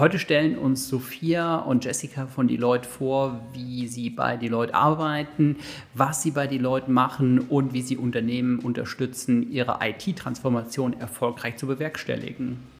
Heute stellen uns Sophia und Jessica von Deloitte vor, wie sie bei Deloitte arbeiten, was sie bei Deloitte machen und wie sie Unternehmen unterstützen, ihre IT-Transformation erfolgreich zu bewerkstelligen.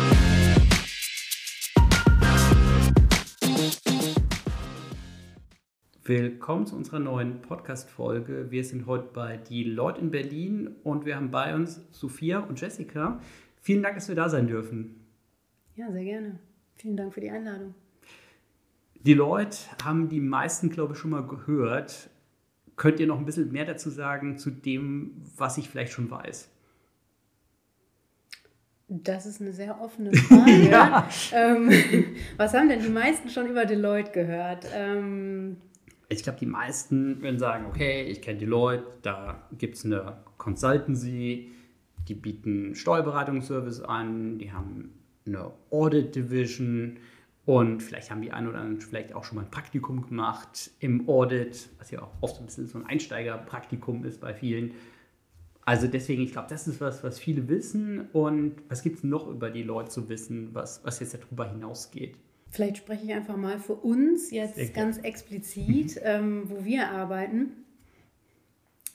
Willkommen zu unserer neuen Podcast-Folge. Wir sind heute bei die Leute in Berlin und wir haben bei uns Sophia und Jessica. Vielen Dank, dass wir da sein dürfen. Ja, sehr gerne. Vielen Dank für die Einladung. Die Leute haben die meisten, glaube ich, schon mal gehört. Könnt ihr noch ein bisschen mehr dazu sagen zu dem, was ich vielleicht schon weiß? Das ist eine sehr offene Frage. ja. ähm, was haben denn die meisten schon über Deloitte gehört? Ähm, ich glaube, die meisten würden sagen, okay, ich kenne Deloitte, da gibt es eine Consultancy, die bieten Steuerberatungsservice an, die haben eine Audit Division und vielleicht haben die einen oder anderen vielleicht auch schon mal ein Praktikum gemacht im Audit, was ja auch oft ein bisschen so ein Einsteigerpraktikum ist bei vielen. Also deswegen, ich glaube, das ist was, was viele wissen. Und was gibt es noch über die Leute zu wissen, was, was jetzt darüber hinausgeht? Vielleicht spreche ich einfach mal für uns jetzt ganz explizit, mhm. ähm, wo wir arbeiten.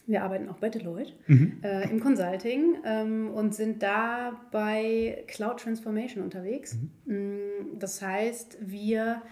Wir arbeiten auch bei Deloitte mhm. äh, im Consulting ähm, und sind da bei Cloud Transformation unterwegs. Mhm. Mm, das heißt, wir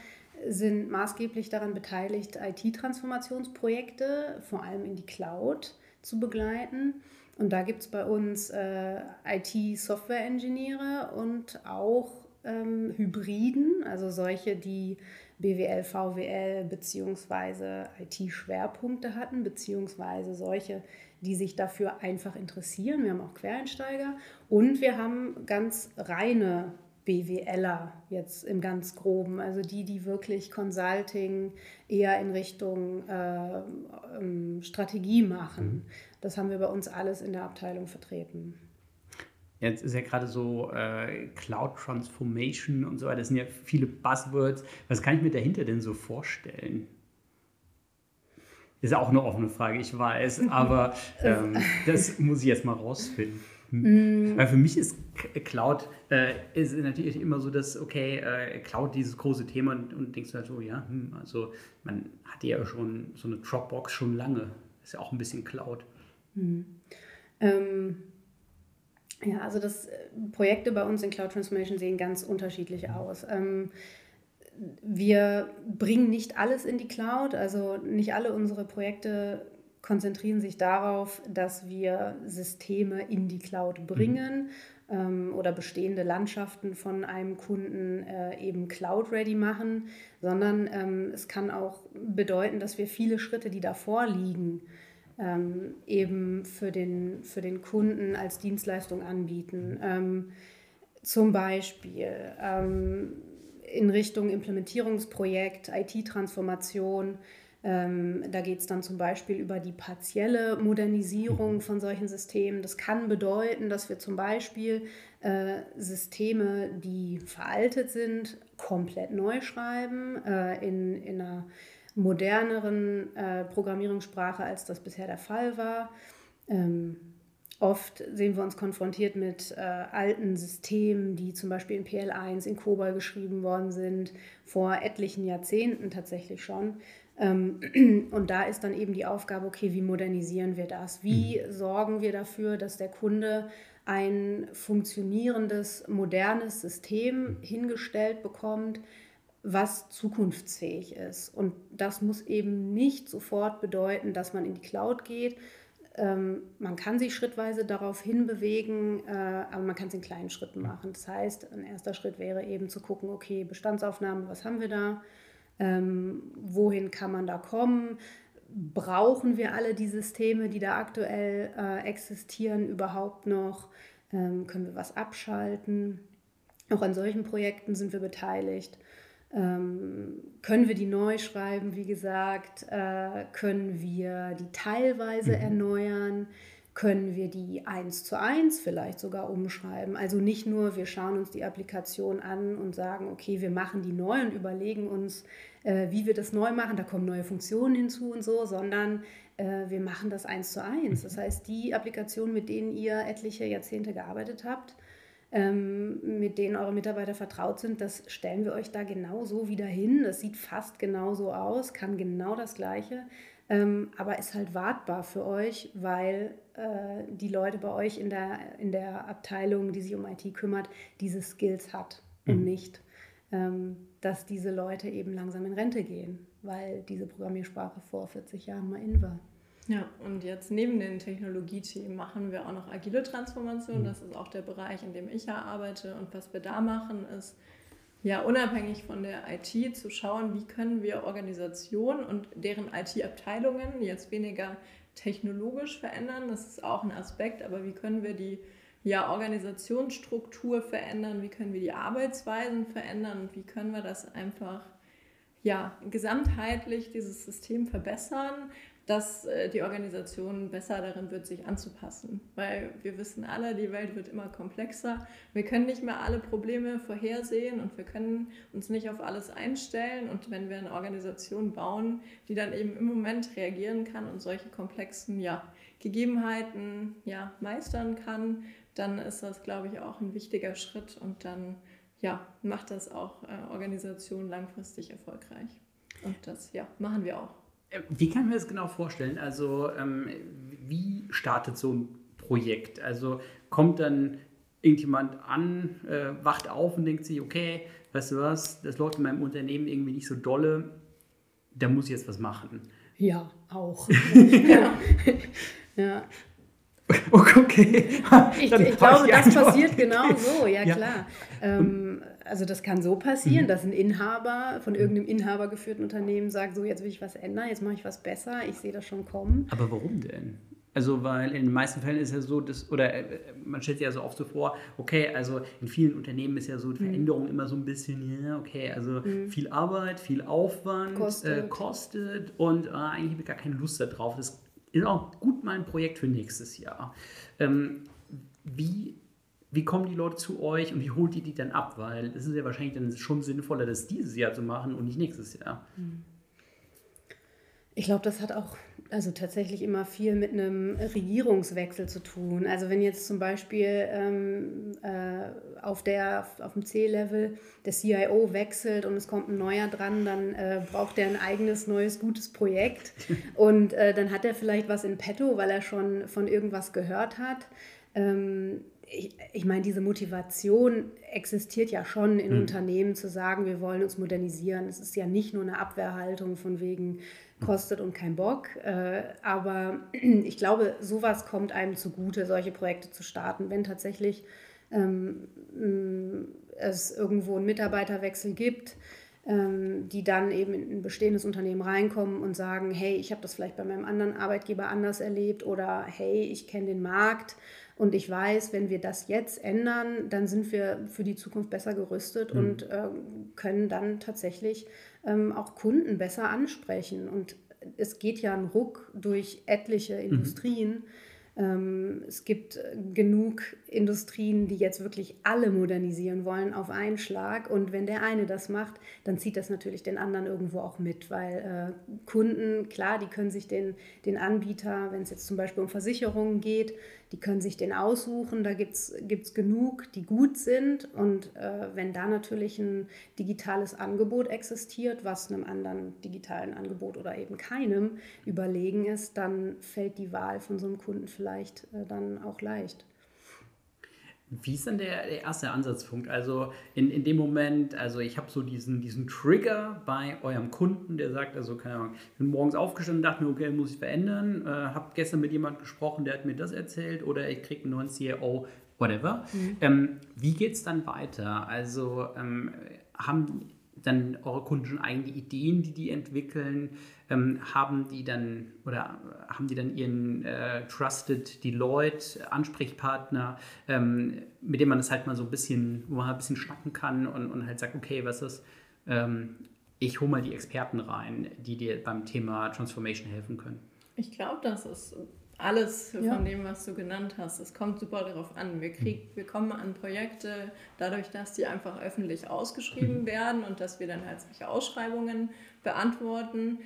sind maßgeblich daran beteiligt, IT-Transformationsprojekte, vor allem in die Cloud, zu begleiten. Und da gibt es bei uns äh, IT-Software-Ingenieure und auch Hybriden, also solche, die BWL, VWL bzw. IT-Schwerpunkte hatten, beziehungsweise solche, die sich dafür einfach interessieren. Wir haben auch Quereinsteiger und wir haben ganz reine BWLer jetzt im ganz groben, also die, die wirklich Consulting eher in Richtung äh, ähm, Strategie machen. Mhm. Das haben wir bei uns alles in der Abteilung vertreten. Jetzt ist ja gerade so äh, Cloud Transformation und so weiter. Das sind ja viele Buzzwords. Was kann ich mir dahinter denn so vorstellen? Ist ja auch eine offene Frage, ich weiß, aber ähm, das muss ich jetzt mal rausfinden. Mm. Weil für mich ist Cloud äh, ist natürlich immer so, dass, okay, äh, Cloud dieses große Thema und, und denkst du halt so, ja, hm, also man hatte ja schon so eine Dropbox schon lange. Ist ja auch ein bisschen Cloud. Mm. Ähm ja, also das äh, Projekte bei uns in Cloud Transformation sehen ganz unterschiedlich aus. Ähm, wir bringen nicht alles in die Cloud, also nicht alle unsere Projekte konzentrieren sich darauf, dass wir Systeme in die Cloud bringen mhm. ähm, oder bestehende Landschaften von einem Kunden äh, eben cloud-ready machen, sondern ähm, es kann auch bedeuten, dass wir viele Schritte, die davor liegen, ähm, eben für den, für den Kunden als Dienstleistung anbieten. Ähm, zum Beispiel ähm, in Richtung Implementierungsprojekt, IT-Transformation. Ähm, da geht es dann zum Beispiel über die partielle Modernisierung von solchen Systemen. Das kann bedeuten, dass wir zum Beispiel äh, Systeme, die veraltet sind, komplett neu schreiben, äh, in, in einer moderneren äh, Programmierungssprache, als das bisher der Fall war. Ähm, oft sehen wir uns konfrontiert mit äh, alten Systemen, die zum Beispiel in PL1, in COBOL geschrieben worden sind, vor etlichen Jahrzehnten tatsächlich schon. Ähm, und da ist dann eben die Aufgabe, okay, wie modernisieren wir das? Wie mhm. sorgen wir dafür, dass der Kunde ein funktionierendes, modernes System hingestellt bekommt, was zukunftsfähig ist. Und das muss eben nicht sofort bedeuten, dass man in die Cloud geht. Ähm, man kann sich schrittweise darauf hinbewegen, äh, aber man kann es in kleinen Schritten machen. Das heißt, ein erster Schritt wäre eben zu gucken, okay, Bestandsaufnahme, was haben wir da? Ähm, wohin kann man da kommen? Brauchen wir alle die Systeme, die da aktuell äh, existieren, überhaupt noch? Ähm, können wir was abschalten? Auch an solchen Projekten sind wir beteiligt. Ähm, können wir die neu schreiben, wie gesagt? Äh, können wir die teilweise mhm. erneuern? können wir die eins zu eins vielleicht sogar umschreiben. Also nicht nur, wir schauen uns die Applikation an und sagen, okay, wir machen die neu und überlegen uns, äh, wie wir das neu machen, da kommen neue Funktionen hinzu und so, sondern äh, wir machen das eins zu eins. Das heißt, die Applikationen, mit denen ihr etliche Jahrzehnte gearbeitet habt, ähm, mit denen eure Mitarbeiter vertraut sind, das stellen wir euch da genauso wieder hin. Das sieht fast genauso aus, kann genau das Gleiche ähm, aber ist halt wartbar für euch, weil äh, die Leute bei euch in der, in der Abteilung, die sich um IT kümmert, diese Skills hat mhm. und nicht, ähm, dass diese Leute eben langsam in Rente gehen, weil diese Programmiersprache vor 40 Jahren mal in war. Ja, und jetzt neben den Technologiethemen machen wir auch noch agile Transformation. Mhm. Das ist auch der Bereich, in dem ich ja arbeite. Und was wir da machen, ist ja, unabhängig von der IT zu schauen, wie können wir Organisationen und deren IT-Abteilungen jetzt weniger technologisch verändern. Das ist auch ein Aspekt, aber wie können wir die ja, Organisationsstruktur verändern, wie können wir die Arbeitsweisen verändern und wie können wir das einfach ja, gesamtheitlich dieses System verbessern, dass äh, die Organisation besser darin wird, sich anzupassen. Weil wir wissen alle, die Welt wird immer komplexer. Wir können nicht mehr alle Probleme vorhersehen und wir können uns nicht auf alles einstellen. Und wenn wir eine Organisation bauen, die dann eben im Moment reagieren kann und solche komplexen ja, Gegebenheiten ja, meistern kann, dann ist das, glaube ich, auch ein wichtiger Schritt und dann ja, macht das auch äh, Organisationen langfristig erfolgreich. Und das ja, machen wir auch. Wie kann ich mir das genau vorstellen? Also, ähm, wie startet so ein Projekt? Also, kommt dann irgendjemand an, äh, wacht auf und denkt sich, okay, weißt du was, das läuft in meinem Unternehmen irgendwie nicht so dolle, da muss ich jetzt was machen. Ja, auch. ja. ja. Okay. ich, ich glaube, das passiert genau so, ja, ja. klar. Ähm, also das kann so passieren, mhm. dass ein Inhaber von irgendeinem inhabergeführten Unternehmen sagt, so jetzt will ich was ändern, jetzt mache ich was besser, ich sehe das schon kommen. Aber warum denn? Also, weil in den meisten Fällen ist ja so, dass, oder äh, man stellt sich ja so oft so vor, okay, also in vielen Unternehmen ist ja so die mhm. Veränderung mhm. immer so ein bisschen, ja, okay, also mhm. viel Arbeit, viel Aufwand, kostet, äh, kostet und äh, eigentlich habe ich gar keine Lust darauf. Das ist auch gut mal ein Projekt für nächstes Jahr. Ähm, wie wie kommen die Leute zu euch und wie holt ihr die dann ab? Weil es ist ja wahrscheinlich dann schon sinnvoller, das dieses Jahr zu machen und nicht nächstes Jahr. Hm. Ich glaube, das hat auch also tatsächlich immer viel mit einem Regierungswechsel zu tun. Also wenn jetzt zum Beispiel ähm, äh, auf, der, auf dem C-Level der CIO wechselt und es kommt ein neuer dran, dann äh, braucht er ein eigenes, neues, gutes Projekt. Und äh, dann hat er vielleicht was in petto, weil er schon von irgendwas gehört hat. Ähm, ich, ich meine, diese Motivation existiert ja schon in mhm. Unternehmen zu sagen, wir wollen uns modernisieren. Es ist ja nicht nur eine Abwehrhaltung von wegen kostet und kein Bock. Äh, aber ich glaube, sowas kommt einem zugute, solche Projekte zu starten, wenn tatsächlich ähm, es irgendwo einen Mitarbeiterwechsel gibt ähm, die dann eben in ein bestehendes Unternehmen reinkommen und sagen, hey, ich habe das vielleicht bei meinem anderen Arbeitgeber anders erlebt oder hey, ich kenne den Markt und ich weiß, wenn wir das jetzt ändern, dann sind wir für die Zukunft besser gerüstet mhm. und äh, können dann tatsächlich ähm, auch Kunden besser ansprechen. Und es geht ja ein Ruck durch etliche mhm. Industrien. Mhm ähm, es gibt äh, genug Industrien, die jetzt wirklich alle modernisieren wollen auf einen Schlag. Und wenn der eine das macht, dann zieht das natürlich den anderen irgendwo auch mit, weil äh, Kunden, klar, die können sich den, den Anbieter, wenn es jetzt zum Beispiel um Versicherungen geht, die können sich den aussuchen, da gibt es genug, die gut sind. Und äh, wenn da natürlich ein digitales Angebot existiert, was einem anderen digitalen Angebot oder eben keinem überlegen ist, dann fällt die Wahl von so einem Kunden vielleicht äh, dann auch leicht. Wie ist denn der, der erste Ansatzpunkt? Also in, in dem Moment, also ich habe so diesen, diesen Trigger bei eurem Kunden, der sagt, also keine Ahnung, ich bin morgens aufgestanden und dachte mir, okay, muss ich verändern, äh, habe gestern mit jemandem gesprochen, der hat mir das erzählt oder ich kriege einen neuen CIO, whatever. Mhm. Ähm, wie geht es dann weiter? Also ähm, haben dann eure Kunden schon eigene Ideen, die die entwickeln? Ähm, haben die dann oder haben die dann ihren äh, Trusted Deloitte Ansprechpartner, ähm, mit dem man das halt mal so ein bisschen, wo man halt ein bisschen schnacken kann und, und halt sagt, okay, was ist, ähm, ich hole mal die Experten rein, die dir beim Thema Transformation helfen können. Ich glaube, das ist alles ja. von dem, was du genannt hast. Es kommt super darauf an. Wir, krieg, wir kommen an Projekte dadurch, dass die einfach öffentlich ausgeschrieben mhm. werden und dass wir dann halt solche Ausschreibungen beantworten.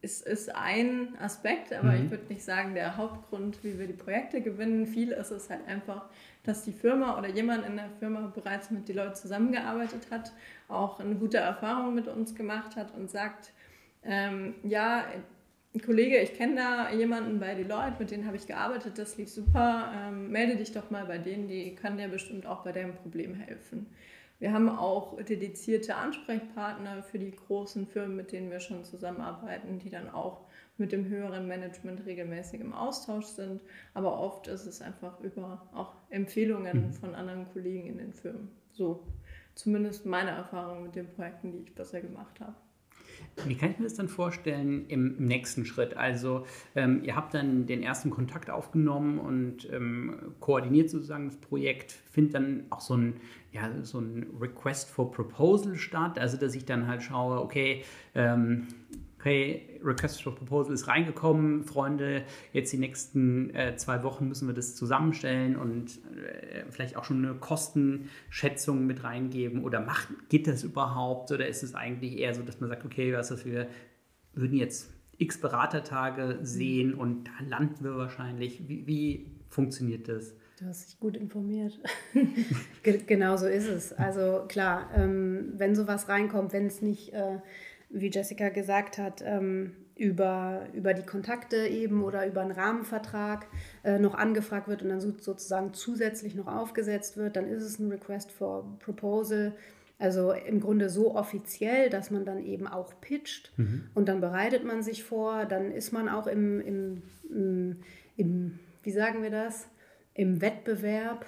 Es ist ein Aspekt, aber mhm. ich würde nicht sagen, der Hauptgrund, wie wir die Projekte gewinnen. Viel ist es halt einfach, dass die Firma oder jemand in der Firma bereits mit die Leute zusammengearbeitet hat, auch eine gute Erfahrung mit uns gemacht hat und sagt, ähm, ja, Kollege, ich kenne da jemanden bei Deloitte, mit denen habe ich gearbeitet, das lief super. Ähm, melde dich doch mal bei denen, die kann dir bestimmt auch bei deinem Problem helfen. Wir haben auch dedizierte Ansprechpartner für die großen Firmen, mit denen wir schon zusammenarbeiten, die dann auch mit dem höheren Management regelmäßig im Austausch sind. Aber oft ist es einfach über auch Empfehlungen mhm. von anderen Kollegen in den Firmen. So zumindest meine Erfahrung mit den Projekten, die ich bisher gemacht habe. Wie kann ich mir das dann vorstellen im, nächsten Schritt? Also ähm, ihr habt dann den ersten Kontakt aufgenommen und ähm, koordiniert sozusagen das Projekt, findet dann auch so ein, ja, so ein Request for Proposal statt, also dass ich dann halt schaue, okay, ähm, okay, Request for Proposal ist reingekommen, Freunde, jetzt die nächsten äh, zwei Wochen müssen wir das zusammenstellen und äh, vielleicht auch schon eine Kostenschätzung mit reingeben oder macht, geht das überhaupt oder ist es eigentlich eher so, dass man sagt, okay, was das wir würden jetzt x Beratertage sehen und da landen wir wahrscheinlich. Wie, wie funktioniert das? Du hast dich gut informiert. genau so ist es. Also klar, ähm, wenn sowas reinkommt, wenn es nicht äh, wie Jessica gesagt hat, ähm, über, über die Kontakte eben oder über einen Rahmenvertrag äh, noch angefragt wird und dann sozusagen zusätzlich noch aufgesetzt wird, dann ist es ein Request for Proposal. Also im Grunde so offiziell, dass man dann eben auch pitcht mhm. und dann bereitet man sich vor, dann ist man auch im, im, im, im wie sagen wir das, im Wettbewerb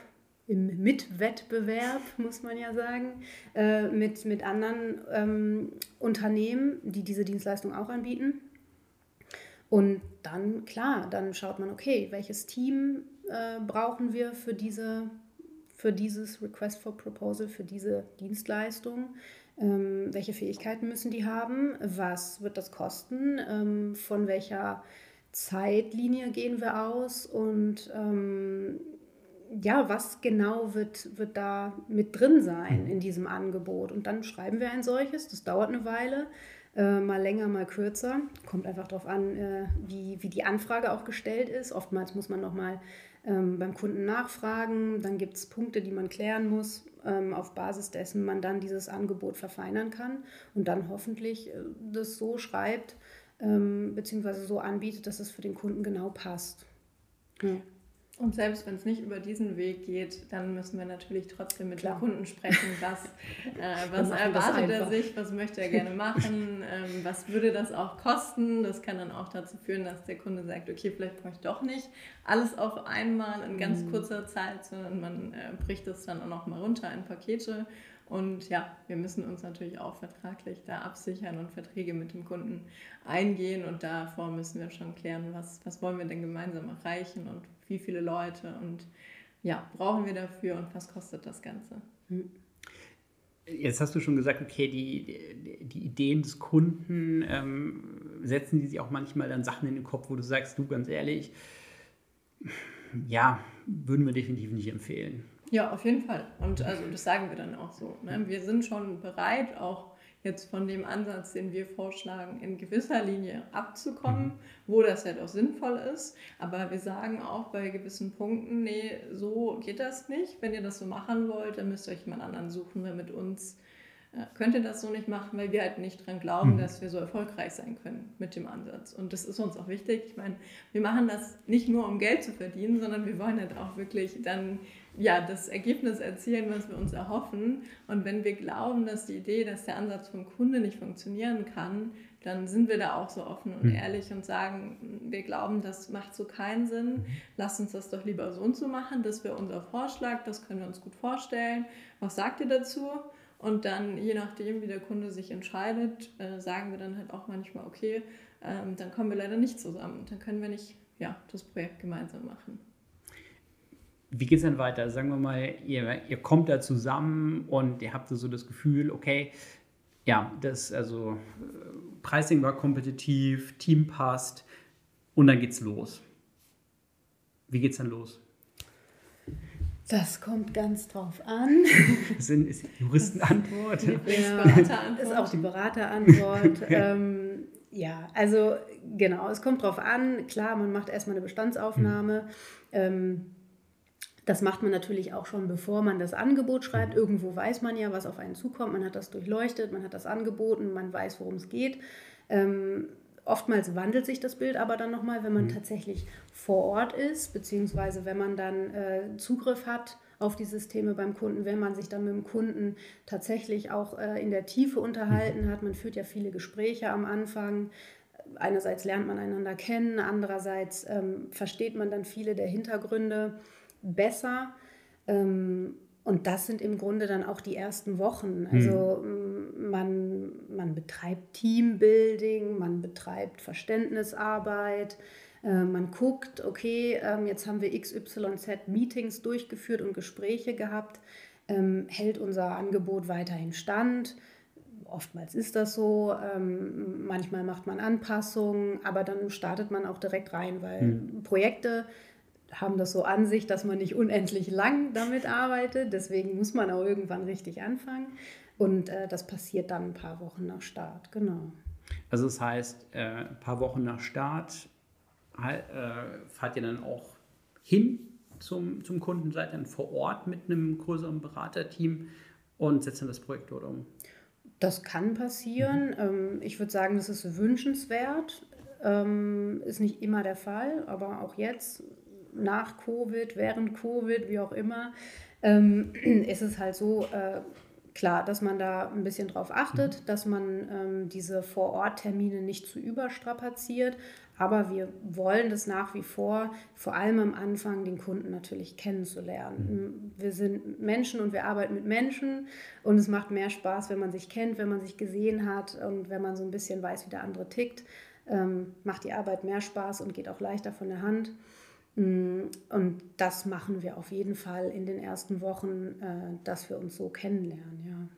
im Mitwettbewerb, muss man ja sagen, äh, mit, mit anderen ähm, Unternehmen, die diese Dienstleistung auch anbieten. Und dann, klar, dann schaut man, okay, welches Team äh, brauchen wir für, diese, für dieses Request for Proposal, für diese Dienstleistung? Ähm, welche Fähigkeiten müssen die haben? Was wird das kosten? Ähm, von welcher Zeitlinie gehen wir aus? Und ähm, ja, was genau wird, wird da mit drin sein in diesem Angebot? Und dann schreiben wir ein solches, das dauert eine Weile, äh, mal länger, mal kürzer. Kommt einfach darauf an, äh, wie, wie die Anfrage auch gestellt ist. Oftmals muss man nochmal ähm, beim Kunden nachfragen, dann gibt es Punkte, die man klären muss, ähm, auf Basis dessen man dann dieses Angebot verfeinern kann und dann hoffentlich äh, das so schreibt, ähm, beziehungsweise so anbietet, dass es für den Kunden genau passt. Ja. Und selbst wenn es nicht über diesen Weg geht, dann müssen wir natürlich trotzdem mit Klar. dem Kunden sprechen, was, äh, was erwartet er sich, was möchte er gerne machen, ähm, was würde das auch kosten. Das kann dann auch dazu führen, dass der Kunde sagt, okay, vielleicht brauche ich doch nicht alles auf einmal in ganz mhm. kurzer Zeit, sondern man äh, bricht das dann auch noch mal runter in Pakete und ja, wir müssen uns natürlich auch vertraglich da absichern und Verträge mit dem Kunden eingehen. Und davor müssen wir schon klären, was, was wollen wir denn gemeinsam erreichen und wie viele Leute und ja, brauchen wir dafür und was kostet das Ganze. Hm. Jetzt hast du schon gesagt, okay, die, die, Ideen des Kunden ähm, setzen die sich auch manchmal dann Sachen in den Kopf, wo du sagst, du ganz ehrlich, ja, würden wir definitiv nicht empfehlen. Ja, auf jeden Fall. Und also das sagen wir dann auch so. Ne? Wir sind schon bereit, auch jetzt von dem Ansatz, den wir vorschlagen, in gewisser Linie abzukommen, mhm. wo das halt auch sinnvoll ist. Aber wir sagen auch bei gewissen Punkten, nee, so geht das nicht. Wenn ihr das so machen wollt, dann müsst ihr euch jemand anderen suchen, weil mit uns äh, könnt ihr das so nicht machen, weil wir halt nicht dran glauben, mhm. dass wir so erfolgreich sein können mit dem Ansatz. Und das ist uns auch wichtig. Ich meine, wir machen das nicht nur, um Geld zu verdienen, sondern wir wollen halt auch wirklich dann ja, das Ergebnis erzielen, was wir uns erhoffen. Und wenn wir glauben, dass die Idee, dass der Ansatz vom Kunde nicht funktionieren kann, dann sind wir da auch so offen und mhm. ehrlich und sagen, wir glauben, das macht so keinen Sinn. Mhm. Lasst uns das doch lieber so und so machen. Das wäre unser Vorschlag, das können wir uns gut vorstellen. Was sagt ihr dazu? Und dann, je nachdem, wie der Kunde sich entscheidet, äh, sagen wir dann halt auch manchmal, okay, ähm, dann kommen wir leider nicht zusammen. Dann können wir nicht ja, das Projekt gemeinsam machen. Wie geht es dann weiter? Sagen wir mal, ihr, ihr kommt da zusammen und ihr habt so das Gefühl, okay, ja, das, also Pricing war kompetitiv, Team passt und dann geht's los. Wie geht es dann los? Das kommt ganz drauf an. Das ist Juristenantwort. ja, ist auch die Beraterantwort. ähm, ja, also genau, es kommt drauf an. Klar, man macht erstmal eine Bestandsaufnahme. Mhm. Ähm, das macht man natürlich auch schon, bevor man das Angebot schreibt. Irgendwo weiß man ja, was auf einen zukommt. Man hat das durchleuchtet, man hat das angeboten, man weiß, worum es geht. Ähm, oftmals wandelt sich das Bild aber dann nochmal, wenn man mhm. tatsächlich vor Ort ist, beziehungsweise wenn man dann äh, Zugriff hat auf die Systeme beim Kunden, wenn man sich dann mit dem Kunden tatsächlich auch äh, in der Tiefe unterhalten mhm. hat. Man führt ja viele Gespräche am Anfang. Einerseits lernt man einander kennen, andererseits ähm, versteht man dann viele der Hintergründe besser. Ähm, und das sind im Grunde dann auch die ersten Wochen. Also mhm. man, man betreibt Teambuilding, man betreibt Verständnisarbeit, äh, man guckt, okay, ähm, jetzt haben wir XYZ Meetings durchgeführt und Gespräche gehabt, ähm, hält unser Angebot weiterhin stand. Oftmals ist das so, ähm, manchmal macht man Anpassungen, aber dann startet man auch direkt rein, weil mhm. Projekte haben das so an sich, dass man nicht unendlich lang damit arbeitet. Deswegen muss man auch irgendwann richtig anfangen. Und äh, das passiert dann ein paar Wochen nach Start, genau. Also das heißt, äh, ein paar Wochen nach Start äh, fahrt ihr dann auch hin zum, zum Kunden, seid dann vor Ort mit einem größeren Beraterteam und setzt dann das Projekt dort um? Das kann passieren. Mhm. ich würde sagen, das ist wünschenswert. Ähm, ist nicht immer der Fall, aber auch jetzt nach Covid, während Covid, wie auch immer, ähm, ist es halt so, äh, klar, dass man da ein bisschen drauf achtet, mhm. dass man ähm, diese Vor-Ort-Termine nicht zu überstrapaziert. Aber wir wollen das nach wie vor, vor allem am Anfang, den Kunden natürlich kennenzulernen. Mhm. Wir sind Menschen und wir arbeiten mit Menschen und es macht mehr Spaß, wenn man sich kennt, wenn man sich gesehen hat und wenn man so ein bisschen weiß, wie der andere tickt. Ähm, macht die Arbeit mehr Spaß und geht auch leichter von der Hand. Mm, und das machen wir auf jeden Fall in den ersten Wochen, äh, dass wir uns so kennenlernen, ja.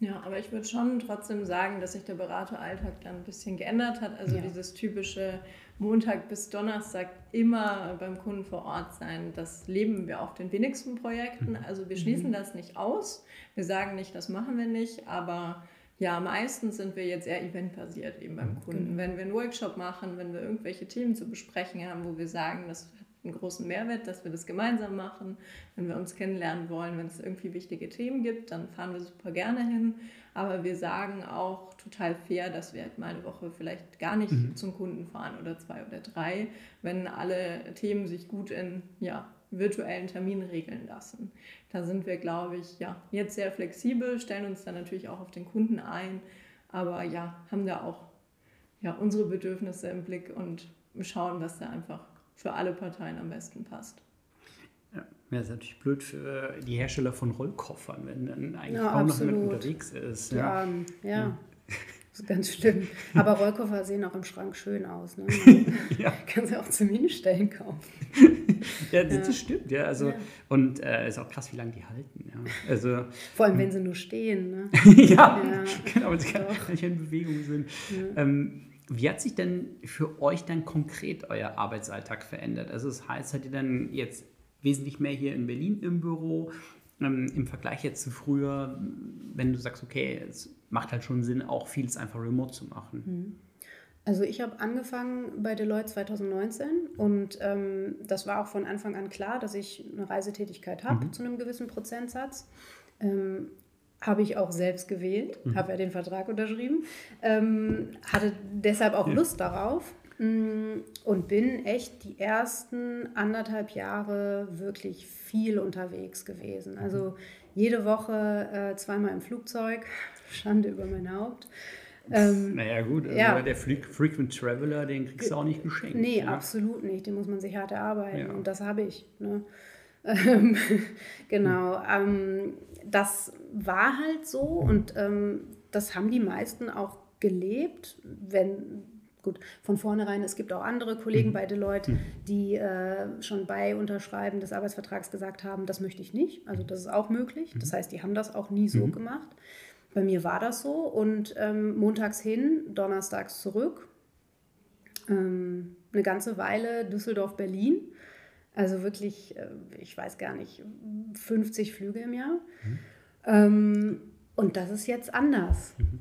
Ja, aber ich würde schon trotzdem sagen, dass sich der Berateralltag dann ein bisschen geändert hat. Also ja. dieses typische Montag bis Donnerstag immer beim Kunden vor Ort sein, das leben wir auf den wenigsten Projekten. Mhm. Also wir schließen mhm. das nicht aus. Wir sagen nicht, das machen wir nicht, aber ja, meistens sind wir jetzt eher eventbasiert eben beim mhm. Kunden. Genau. Wenn wir einen Workshop machen, wenn wir irgendwelche Themen zu besprechen haben, wo wir sagen, das einen großen Mehrwert, dass wir das gemeinsam machen. Wenn wir uns kennenlernen wollen, wenn es irgendwie wichtige Themen gibt, dann fahren wir super gerne hin. Aber wir sagen auch total fair, dass wir halt mal eine Woche vielleicht gar nicht mhm. zum Kunden fahren oder zwei oder drei, wenn alle Themen sich gut in ja, virtuellen Terminen regeln lassen. Da sind wir, glaube ich, ja, jetzt sehr flexibel, stellen uns dann natürlich auch auf den Kunden ein, aber ja, haben da auch ja, unsere Bedürfnisse im Blick und schauen, was da einfach für alle Parteien am besten passt. Ja, das ist natürlich blöd für die Hersteller von Rollkoffern, wenn dann eigentlich ja, kaum absolut. noch jemand unterwegs ist. Ja, ja. ja. Das ist ganz schlimm. Aber Rollkoffer sehen auch im Schrank schön aus. Ne? ja. Kannst du auch zum Hinstellen kaufen. ja, das, ja. stimmt. Ja, also, ja. Und äh, ist auch krass, wie lange die halten. Ja. Also, Vor allem, wenn sie nur stehen. Ne? ja, genau, wenn sie gar nicht in Bewegung sind. Ähm, wie hat sich denn für euch dann konkret euer Arbeitsalltag verändert? Also das heißt, seid ihr dann jetzt wesentlich mehr hier in Berlin im Büro ähm, im Vergleich jetzt zu früher, wenn du sagst, okay, es macht halt schon Sinn, auch vieles einfach remote zu machen? Mhm. Also ich habe angefangen bei Deloitte 2019 und ähm, das war auch von Anfang an klar, dass ich eine Reisetätigkeit habe mhm. zu einem gewissen Prozentsatz. Ähm, habe ich auch selbst gewählt, mhm. habe ja den Vertrag unterschrieben, ähm, hatte deshalb auch ja. Lust darauf mm, und bin echt die ersten anderthalb Jahre wirklich viel unterwegs gewesen. Mhm. Also jede Woche äh, zweimal im Flugzeug, Schande über mein Haupt. Ähm, naja, gut, also ja. der Frequent Traveler, den kriegst du auch nicht geschenkt. Nee, ja. absolut nicht. Den muss man sich hart erarbeiten. Ja. Und das habe ich. Ne? Ähm, genau. Ähm, das war halt so und ähm, das haben die meisten auch gelebt, wenn gut, von vornherein, es gibt auch andere Kollegen mhm. bei Deloitte, mhm. die äh, schon bei Unterschreiben des Arbeitsvertrags gesagt haben, das möchte ich nicht. Also das ist auch möglich. Das mhm. heißt, die haben das auch nie so gemacht. Bei mir war das so und ähm, montags hin, donnerstags zurück. Ähm, eine ganze Weile Düsseldorf-Berlin Also wirklich, äh, ich weiß gar nicht, 50 Flüge im Jahr. Mhm. Ähm, und das ist jetzt anders. Mhm.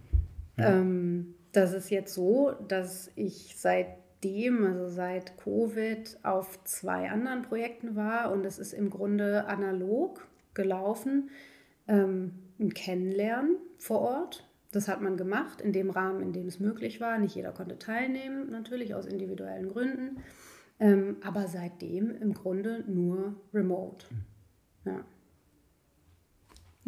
Ähm, das ist jetzt so, dass ich seitdem, also seit Covid, auf zwei anderen Projekten war und es ist im Grunde analog gelaufen. Ähm, ein Kennenlernen vor Ort. Das hat man gemacht in dem Rahmen, in dem es möglich war. Nicht jeder konnte teilnehmen, natürlich aus individuellen Gründen. Ähm, aber seitdem im Grunde nur remote. Ja.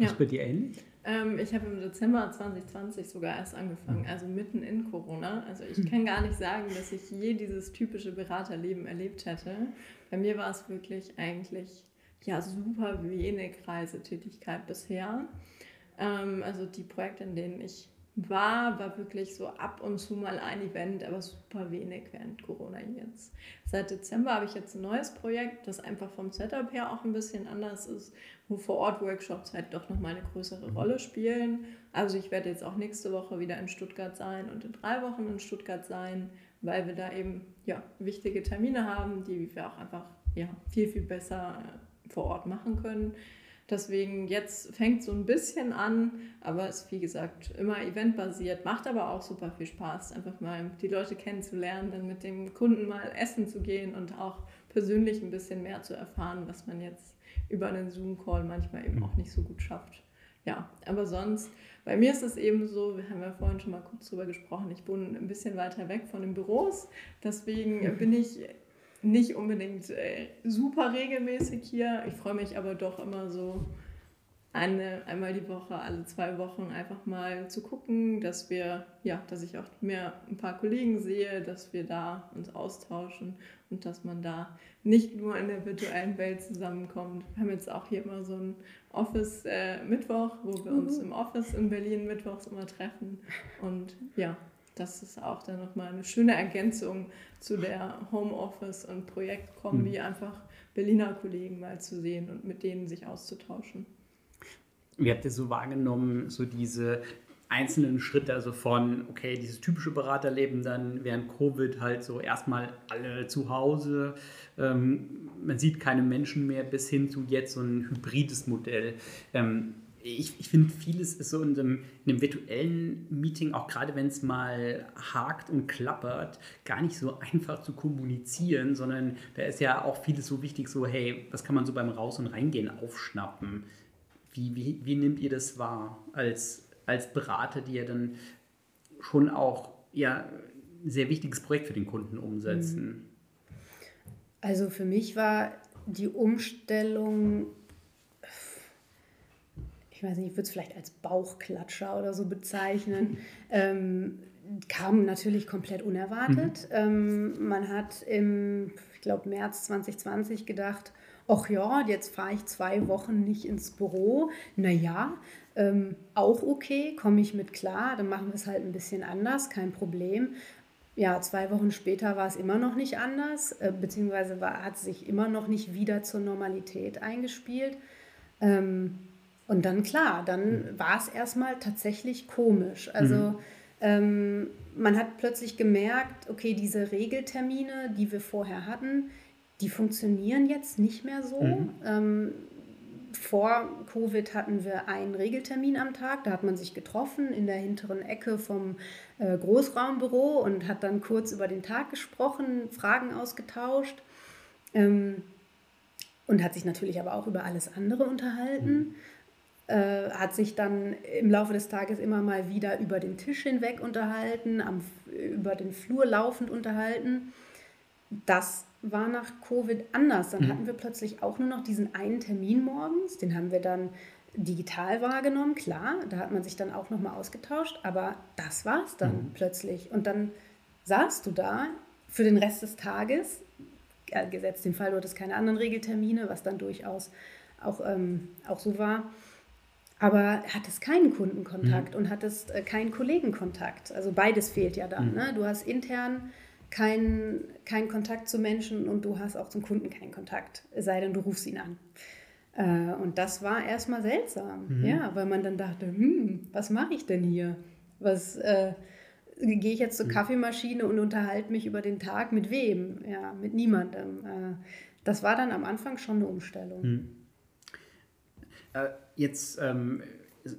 Ist bei dir ähnlich? Ähm, ich habe im Dezember 2020 sogar erst angefangen, also mitten in Corona. Also ich kann gar nicht sagen, dass ich je dieses typische Beraterleben erlebt hätte. Bei mir war es wirklich eigentlich ja super wenig Reisetätigkeit bisher. Ähm, also die Projekte, in denen ich war, war wirklich so ab und zu mal ein Event, aber super wenig während Corona jetzt. Seit Dezember habe ich jetzt ein neues Projekt, das einfach vom Setup her auch ein bisschen anders ist, wo vor Ort Workshops halt doch nochmal eine größere Rolle spielen. Also ich werde jetzt auch nächste Woche wieder in Stuttgart sein und in drei Wochen in Stuttgart sein, weil wir da eben ja, wichtige Termine haben, die wir auch einfach ja, viel, viel besser vor Ort machen können. Deswegen jetzt fängt so ein bisschen an, aber ist wie gesagt immer eventbasiert, macht aber auch super viel Spaß, einfach mal die Leute kennenzulernen, dann mit dem Kunden mal essen zu gehen und auch persönlich ein bisschen mehr zu erfahren, was man jetzt über einen Zoom-Call manchmal eben auch nicht so gut schafft. Ja, aber sonst, bei mir ist es eben so, wir haben ja vorhin schon mal kurz drüber gesprochen, ich wohne ein bisschen weiter weg von den Büros, deswegen bin ich nicht unbedingt äh, super regelmäßig hier. Ich freue mich aber doch immer so eine, einmal die Woche, alle zwei Wochen einfach mal zu gucken, dass wir, ja, dass ich auch mehr ein paar Kollegen sehe, dass wir da uns austauschen und dass man da nicht nur in der virtuellen Welt zusammenkommt. Wir haben jetzt auch hier immer so ein Office äh, Mittwoch, wo wir uns im Office in Berlin mittwochs immer treffen und ja, das ist auch dann nochmal eine schöne Ergänzung zu der Homeoffice- und Projektkombi, mhm. einfach Berliner Kollegen mal zu sehen und mit denen sich auszutauschen. Wie habt ihr so wahrgenommen, so diese einzelnen Schritte, also von, okay, dieses typische Beraterleben dann während Covid halt so erstmal alle zu Hause, ähm, man sieht keine Menschen mehr, bis hin zu jetzt so ein hybrides Modell. Ähm, ich, ich finde, vieles ist so in einem, in einem virtuellen Meeting, auch gerade wenn es mal hakt und klappert, gar nicht so einfach zu kommunizieren, sondern da ist ja auch vieles so wichtig, so, hey, was kann man so beim Raus- und Reingehen aufschnappen? Wie, wie, wie nehmt ihr das wahr als, als Berater, die ja dann schon auch ja, ein sehr wichtiges Projekt für den Kunden umsetzen? Also für mich war die Umstellung ich weiß nicht, ich würde es vielleicht als Bauchklatscher oder so bezeichnen, ähm, kam natürlich komplett unerwartet. Mhm. Ähm, man hat im, ich glaube, März 2020 gedacht, ach ja, jetzt fahre ich zwei Wochen nicht ins Büro. Naja, ähm, auch okay, komme ich mit klar, dann machen wir es halt ein bisschen anders, kein Problem. Ja, zwei Wochen später war es immer noch nicht anders, äh, beziehungsweise war, hat sich immer noch nicht wieder zur Normalität eingespielt. Ähm, und dann klar, dann mhm. war es erstmal tatsächlich komisch. Also mhm. ähm, man hat plötzlich gemerkt, okay, diese Regeltermine, die wir vorher hatten, die funktionieren jetzt nicht mehr so. Mhm. Ähm, vor Covid hatten wir einen Regeltermin am Tag, da hat man sich getroffen in der hinteren Ecke vom äh, Großraumbüro und hat dann kurz über den Tag gesprochen, Fragen ausgetauscht ähm, und hat sich natürlich aber auch über alles andere unterhalten. Mhm. Äh, hat sich dann im Laufe des Tages immer mal wieder über den Tisch hinweg unterhalten, am, über den Flur laufend unterhalten. Das war nach Covid anders. Dann mhm. hatten wir plötzlich auch nur noch diesen einen Termin morgens, den haben wir dann digital wahrgenommen, klar, da hat man sich dann auch nochmal ausgetauscht, aber das war es dann mhm. plötzlich. Und dann saßt du da für den Rest des Tages, äh, gesetzt den Fall, du hattest keine anderen Regeltermine, was dann durchaus auch, ähm, auch so war, aber hattest keinen Kundenkontakt mhm. und hattest äh, keinen Kollegenkontakt. Also beides fehlt ja dann. Mhm. Ne? Du hast intern keinen kein Kontakt zu Menschen und du hast auch zum Kunden keinen Kontakt, es sei denn, du rufst ihn an. Äh, und das war erstmal seltsam, mhm. ja, weil man dann dachte, hm, was mache ich denn hier? Was äh, gehe ich jetzt zur mhm. Kaffeemaschine und unterhalte mich über den Tag mit wem? Ja, mit niemandem. Äh, das war dann am Anfang schon eine Umstellung. Äh, jetzt ähm,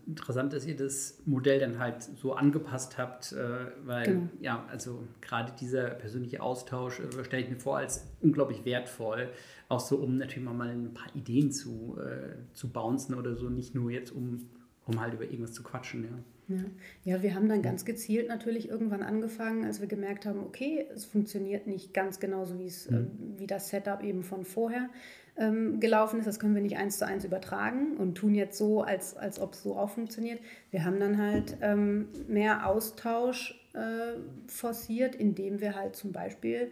interessant, dass ihr das Modell dann halt so angepasst habt, äh, weil genau. ja, also gerade dieser persönliche Austausch äh, stelle ich mir vor als unglaublich wertvoll, auch so um natürlich mal ein paar Ideen zu, äh, zu bouncen oder so, nicht nur jetzt um, um halt über irgendwas zu quatschen, ja. Ja. ja, wir haben dann ganz gezielt natürlich irgendwann angefangen, als wir gemerkt haben, okay, es funktioniert nicht ganz genauso, wie, es, mhm. äh, wie das Setup eben von vorher ähm, gelaufen ist. Das können wir nicht eins zu eins übertragen und tun jetzt so, als, als ob es so auch funktioniert. Wir haben dann halt ähm, mehr Austausch äh, forciert, indem wir halt zum Beispiel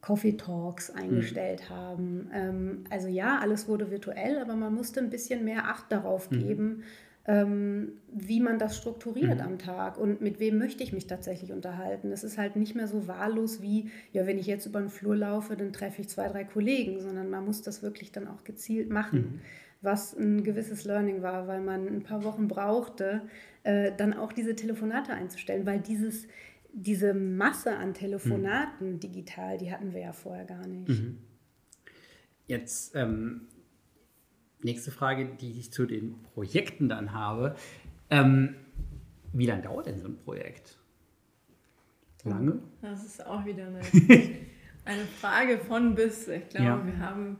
Coffee Talks eingestellt mhm. haben. Ähm, also ja, alles wurde virtuell, aber man musste ein bisschen mehr Acht darauf mhm. geben, ähm, wie man das strukturiert mhm. am Tag und mit wem möchte ich mich tatsächlich unterhalten. Es ist halt nicht mehr so wahllos wie, ja, wenn ich jetzt über den Flur laufe, dann treffe ich zwei, drei Kollegen, sondern man muss das wirklich dann auch gezielt machen, mhm. was ein gewisses Learning war, weil man ein paar Wochen brauchte, äh, dann auch diese Telefonate einzustellen, weil dieses, diese Masse an Telefonaten mhm. digital, die hatten wir ja vorher gar nicht. Mhm. Jetzt ähm, nächste Frage, die ich zu den Projekten dann habe. Ähm, wie lange dauert denn so ein Projekt? Lange? Das ist auch wieder eine, eine Frage von bis. Ich glaube, ja. wir haben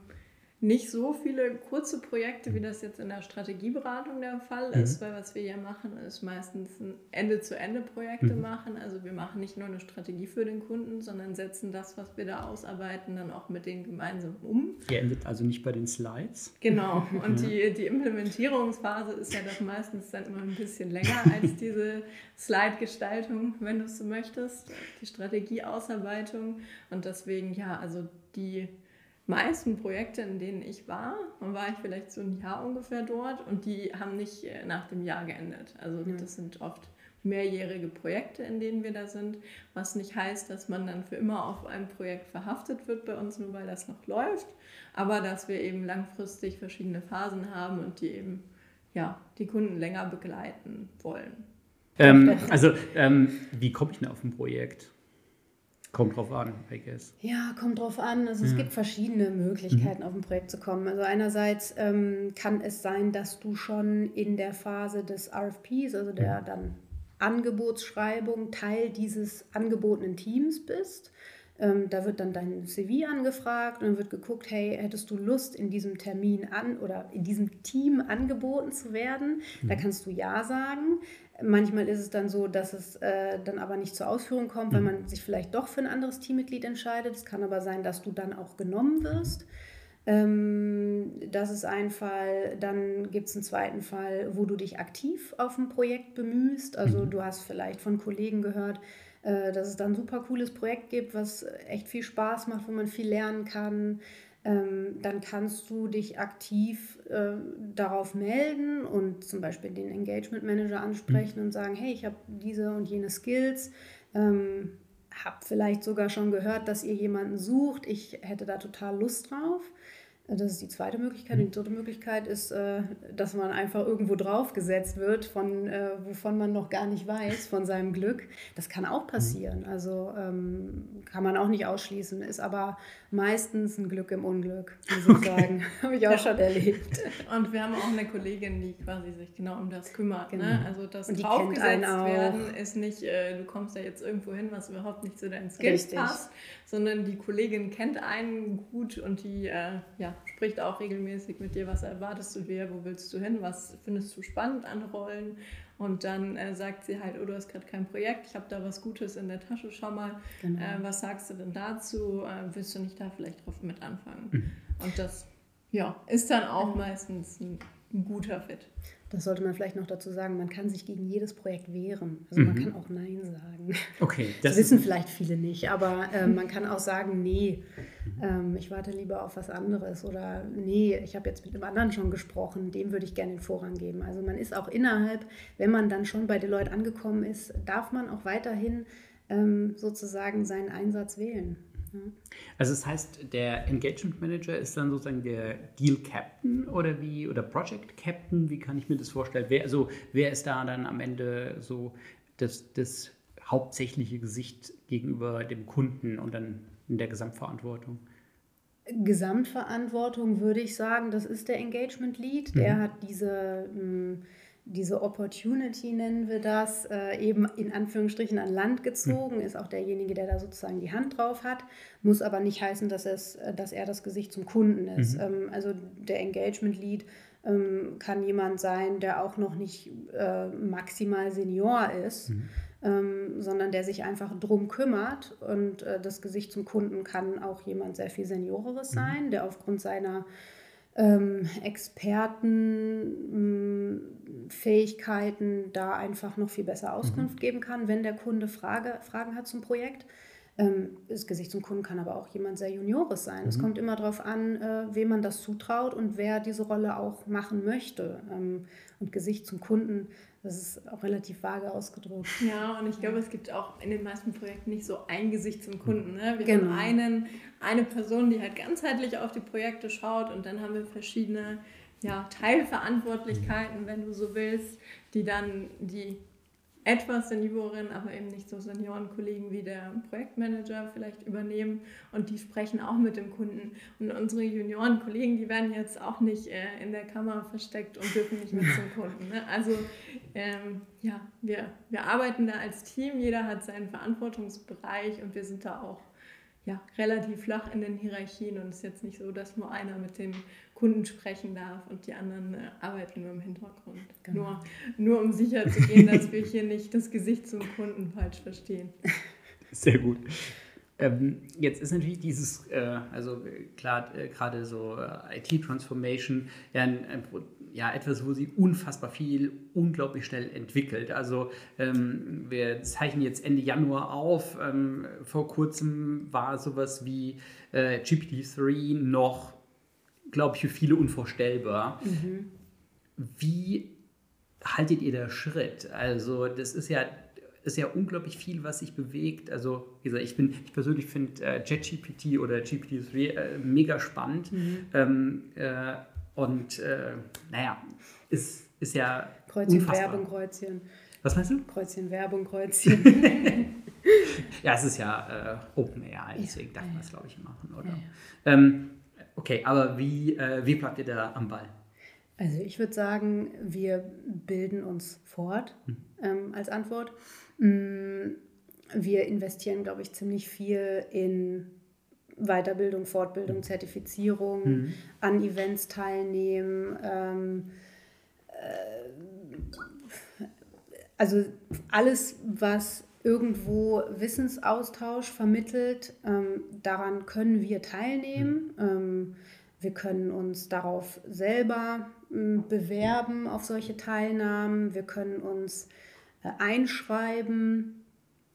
nicht so viele kurze Projekte, wie das jetzt in der Strategieberatung der Fall mhm. ist, weil was wir ja machen, ist meistens ein Ende-zu-Ende-Projekte mhm. machen. Also wir machen nicht nur eine Strategie für den Kunden, sondern setzen das, was wir da ausarbeiten, dann auch mit denen gemeinsam um. Ihr endet also nicht bei den Slides? Genau. Und ja. die, die Implementierungsphase ist ja doch meistens dann immer ein bisschen länger als diese Slide-Gestaltung, wenn du es so möchtest, die Strategieausarbeitung. Und deswegen, ja, also die meisten Projekte, in denen ich war, dann war ich vielleicht so ein Jahr ungefähr dort und die haben nicht äh, nach dem Jahr geendet. Also mhm. das sind oft mehrjährige Projekte, in denen wir da sind, was nicht heißt, dass man dann für immer auf ein Projekt verhaftet wird bei uns, nur weil das noch läuft, aber dass wir eben langfristig verschiedene Phasen haben und die eben ja, die Kunden länger begleiten wollen. Ähm, also, ähm, wie komme ich denn auf ein Projekt? Kommt drauf an, I guess. Ja, kommt drauf an. Also ja. es gibt verschiedene Möglichkeiten, mhm. auf ein Projekt zu kommen. Also einerseits ähm, kann es sein, dass du schon in der Phase des RFPs, also der dann Angebotsschreibung, Teil dieses angebotenen Teams bist. Ähm, da wird dann dein CV angefragt und dann wird geguckt, hey, hättest du Lust, in diesem Termin an oder in diesem Team angeboten zu werden? Mhm. Da kannst du Ja sagen. Manchmal ist es dann so, dass es äh, dann aber nicht zur Ausführung kommt, weil mhm. man sich vielleicht doch für ein anderes Teammitglied entscheidet. Es kann aber sein, dass du dann auch genommen wirst. Ähm, das ist ein Fall. Dann gibt es einen zweiten Fall, wo du dich aktiv auf ein Projekt bemühst. Also mhm. du hast vielleicht von Kollegen gehört, äh, dass es da ein super cooles Projekt gibt, was echt viel Spaß macht, wo man viel lernen kann ähm, dann kannst du dich aktiv äh, darauf melden und zum Beispiel den Engagement Manager ansprechen mhm. und sagen, hey, ich habe diese und jene Skills, ähm, habe vielleicht sogar schon gehört, dass ihr jemanden sucht, ich hätte da total Lust drauf. Das ist die zweite Möglichkeit. Und die dritte Möglichkeit ist, äh, dass man einfach irgendwo draufgesetzt wird, von, äh, wovon man noch gar nicht weiß, von seinem Glück. Das kann auch passieren. Also ähm, kann man auch nicht ausschließen, ist aber meistens ein Glück im Unglück, muss ich sagen. Habe ich auch schon erlebt. Und wir haben auch eine Kollegin, die quasi sich genau um das kümmert. Ne? Genau. Ne? Also das draufgesetzt werden ist nicht, äh, du kommst da jetzt irgendwo hin, was überhaupt nicht zu deinen Skills Richtig. passt, sondern die Kollegin kennt einen gut und die ja, spricht auch regelmäßig mit dir, was erwartest du dir, wo willst du hin, was findest du spannend an Rollen. Und dann äh, sagt sie halt, oh, du hast gerade kein Projekt, ich habe da was Gutes in der Tasche, schau mal, genau. äh, was sagst du denn dazu? Äh, willst du nicht da vielleicht drauf mit anfangen? Mhm. Und das ja, ist dann auch meistens ein, ein guter Fit. Das sollte man vielleicht noch dazu sagen, man kann sich gegen jedes Projekt wehren. Also mhm. man kann auch Nein sagen. Okay. Das, das wissen vielleicht viele nicht, aber äh, man kann auch sagen, nee, ähm, ich warte lieber auf was anderes oder nee, ich habe jetzt mit dem anderen schon gesprochen, dem würde ich gerne den Vorrang geben. Also man ist auch innerhalb, wenn man dann schon bei Deloitte angekommen ist, darf man auch weiterhin ähm, sozusagen seinen Einsatz wählen. Also das heißt, der Engagement Manager ist dann sozusagen der Deal Captain oder wie oder Project Captain, wie kann ich mir das vorstellen? Wer, also, wer ist da dann am Ende so das, das hauptsächliche Gesicht gegenüber dem Kunden und dann in der Gesamtverantwortung? Gesamtverantwortung würde ich sagen, das ist der Engagement Lead. Der mhm. hat diese, hm, diese Opportunity, nennen wir das, äh, eben in Anführungsstrichen an Land gezogen, mhm. ist auch derjenige, der da sozusagen die Hand drauf hat, muss aber nicht heißen, dass, es, äh, dass er das Gesicht zum Kunden ist. Mhm. Ähm, also der Engagement Lead ähm, kann jemand sein, der auch noch nicht äh, maximal Senior ist. Mhm ähm, sondern der sich einfach drum kümmert. Und äh, das Gesicht zum Kunden kann auch jemand sehr viel Senioreres mhm. sein, der aufgrund seiner ähm, Expertenfähigkeiten da einfach noch viel besser Auskunft mhm. geben kann, wenn der Kunde Frage, Fragen hat zum Projekt. Ähm, das Gesicht zum Kunden kann aber auch jemand sehr Juniores sein. Mhm. Es kommt immer darauf an, äh, wem man das zutraut und wer diese Rolle auch machen möchte. Ähm, und Gesicht zum Kunden das ist auch relativ vage ausgedrückt. Ja, und ich glaube, es gibt auch in den meisten Projekten nicht so ein Gesicht zum Kunden. Ne? Wir genau. haben einen, eine Person, die halt ganzheitlich auf die Projekte schaut und dann haben wir verschiedene ja, Teilverantwortlichkeiten, wenn du so willst, die dann die etwas Senioren, aber eben nicht so Seniorenkollegen wie der Projektmanager vielleicht übernehmen und die sprechen auch mit dem Kunden. Und unsere Juniorenkollegen, die werden jetzt auch nicht äh, in der Kammer versteckt und dürfen nicht mit zum Kunden. Ne? Also ähm, ja, wir, wir arbeiten da als Team, jeder hat seinen Verantwortungsbereich und wir sind da auch ja, relativ flach in den Hierarchien und es ist jetzt nicht so, dass nur einer mit dem Kunden sprechen darf und die anderen äh, arbeiten nur im Hintergrund. Genau. Nur, nur um sicher zu gehen, dass wir hier nicht das Gesicht zum Kunden falsch verstehen. Sehr gut. Ähm, jetzt ist natürlich dieses, äh, also klar, äh, gerade so äh, IT-Transformation, ja, ja, etwas, wo sie unfassbar viel, unglaublich schnell entwickelt. Also ähm, wir zeichnen jetzt Ende Januar auf. Ähm, vor kurzem war sowas wie äh, GPT-3 noch, glaube ich, für viele unvorstellbar. Mhm. Wie haltet ihr da Schritt? Also das ist ja ist ja unglaublich viel, was sich bewegt. Also, wie gesagt, ich, bin, ich persönlich finde äh, JetGPT oder GPT-3 äh, mega spannend. Mhm. Ähm, äh, und äh, naja, ist, ist ja. Kreuzchen, unfassbar. Werbung, Kreuzchen. Was meinst du? Kreuzchen, Werbung, Kreuzchen. ja, es ist ja äh, OpenAI, deswegen ja, darf man das, glaube ich, machen, oder? Ja, ähm, okay, aber wie, äh, wie bleibt ihr da am Ball? Also ich würde sagen, wir bilden uns fort hm. ähm, als Antwort. Mm, wir investieren, glaube ich, ziemlich viel in Weiterbildung, Fortbildung, Zertifizierung, mhm. an Events teilnehmen. Ähm, äh, also alles, was irgendwo Wissensaustausch vermittelt, ähm, daran können wir teilnehmen. Mhm. Ähm, wir können uns darauf selber ähm, bewerben, auf solche Teilnahmen. Wir können uns äh, einschreiben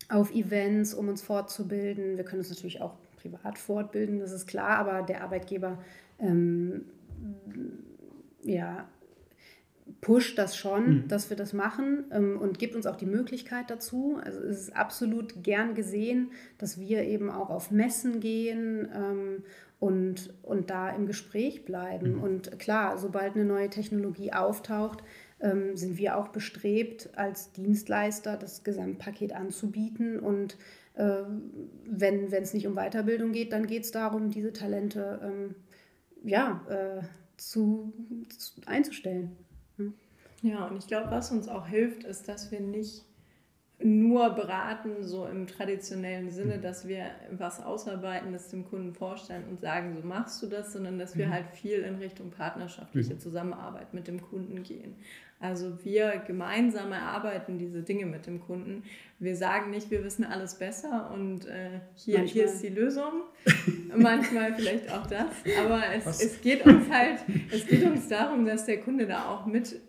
auf Events, um uns fortzubilden. Wir können uns natürlich auch privat fortbilden, das ist klar, aber der Arbeitgeber ähm, ja, pusht das schon, mhm. dass wir das machen ähm, und gibt uns auch die Möglichkeit dazu. Also es ist absolut gern gesehen, dass wir eben auch auf Messen gehen ähm, und, und da im Gespräch bleiben. Mhm. Und klar, sobald eine neue Technologie auftaucht, ähm, sind wir auch bestrebt, als Dienstleister das Gesamtpaket anzubieten und äh, wenn es nicht um Weiterbildung geht, dann geht es darum, diese Talente ähm, ja, äh, zu, zu, einzustellen. Ja, und ich glaube, was uns auch hilft, ist, dass wir nicht nur beraten, so im traditionellen Sinne, mhm. dass wir was ausarbeiten, das dem Kunden vorstellen und sagen, so machst du das, sondern dass wir mhm. halt viel in Richtung partnerschaftliche mhm. Zusammenarbeit mit dem Kunden gehen. Also wir gemeinsam erarbeiten diese Dinge mit dem Kunden. Wir sagen nicht, wir wissen alles besser und äh, hier, hier ist die Lösung. Manchmal vielleicht auch das. Aber es, es geht uns halt, es geht uns darum, dass der Kunde da auch mit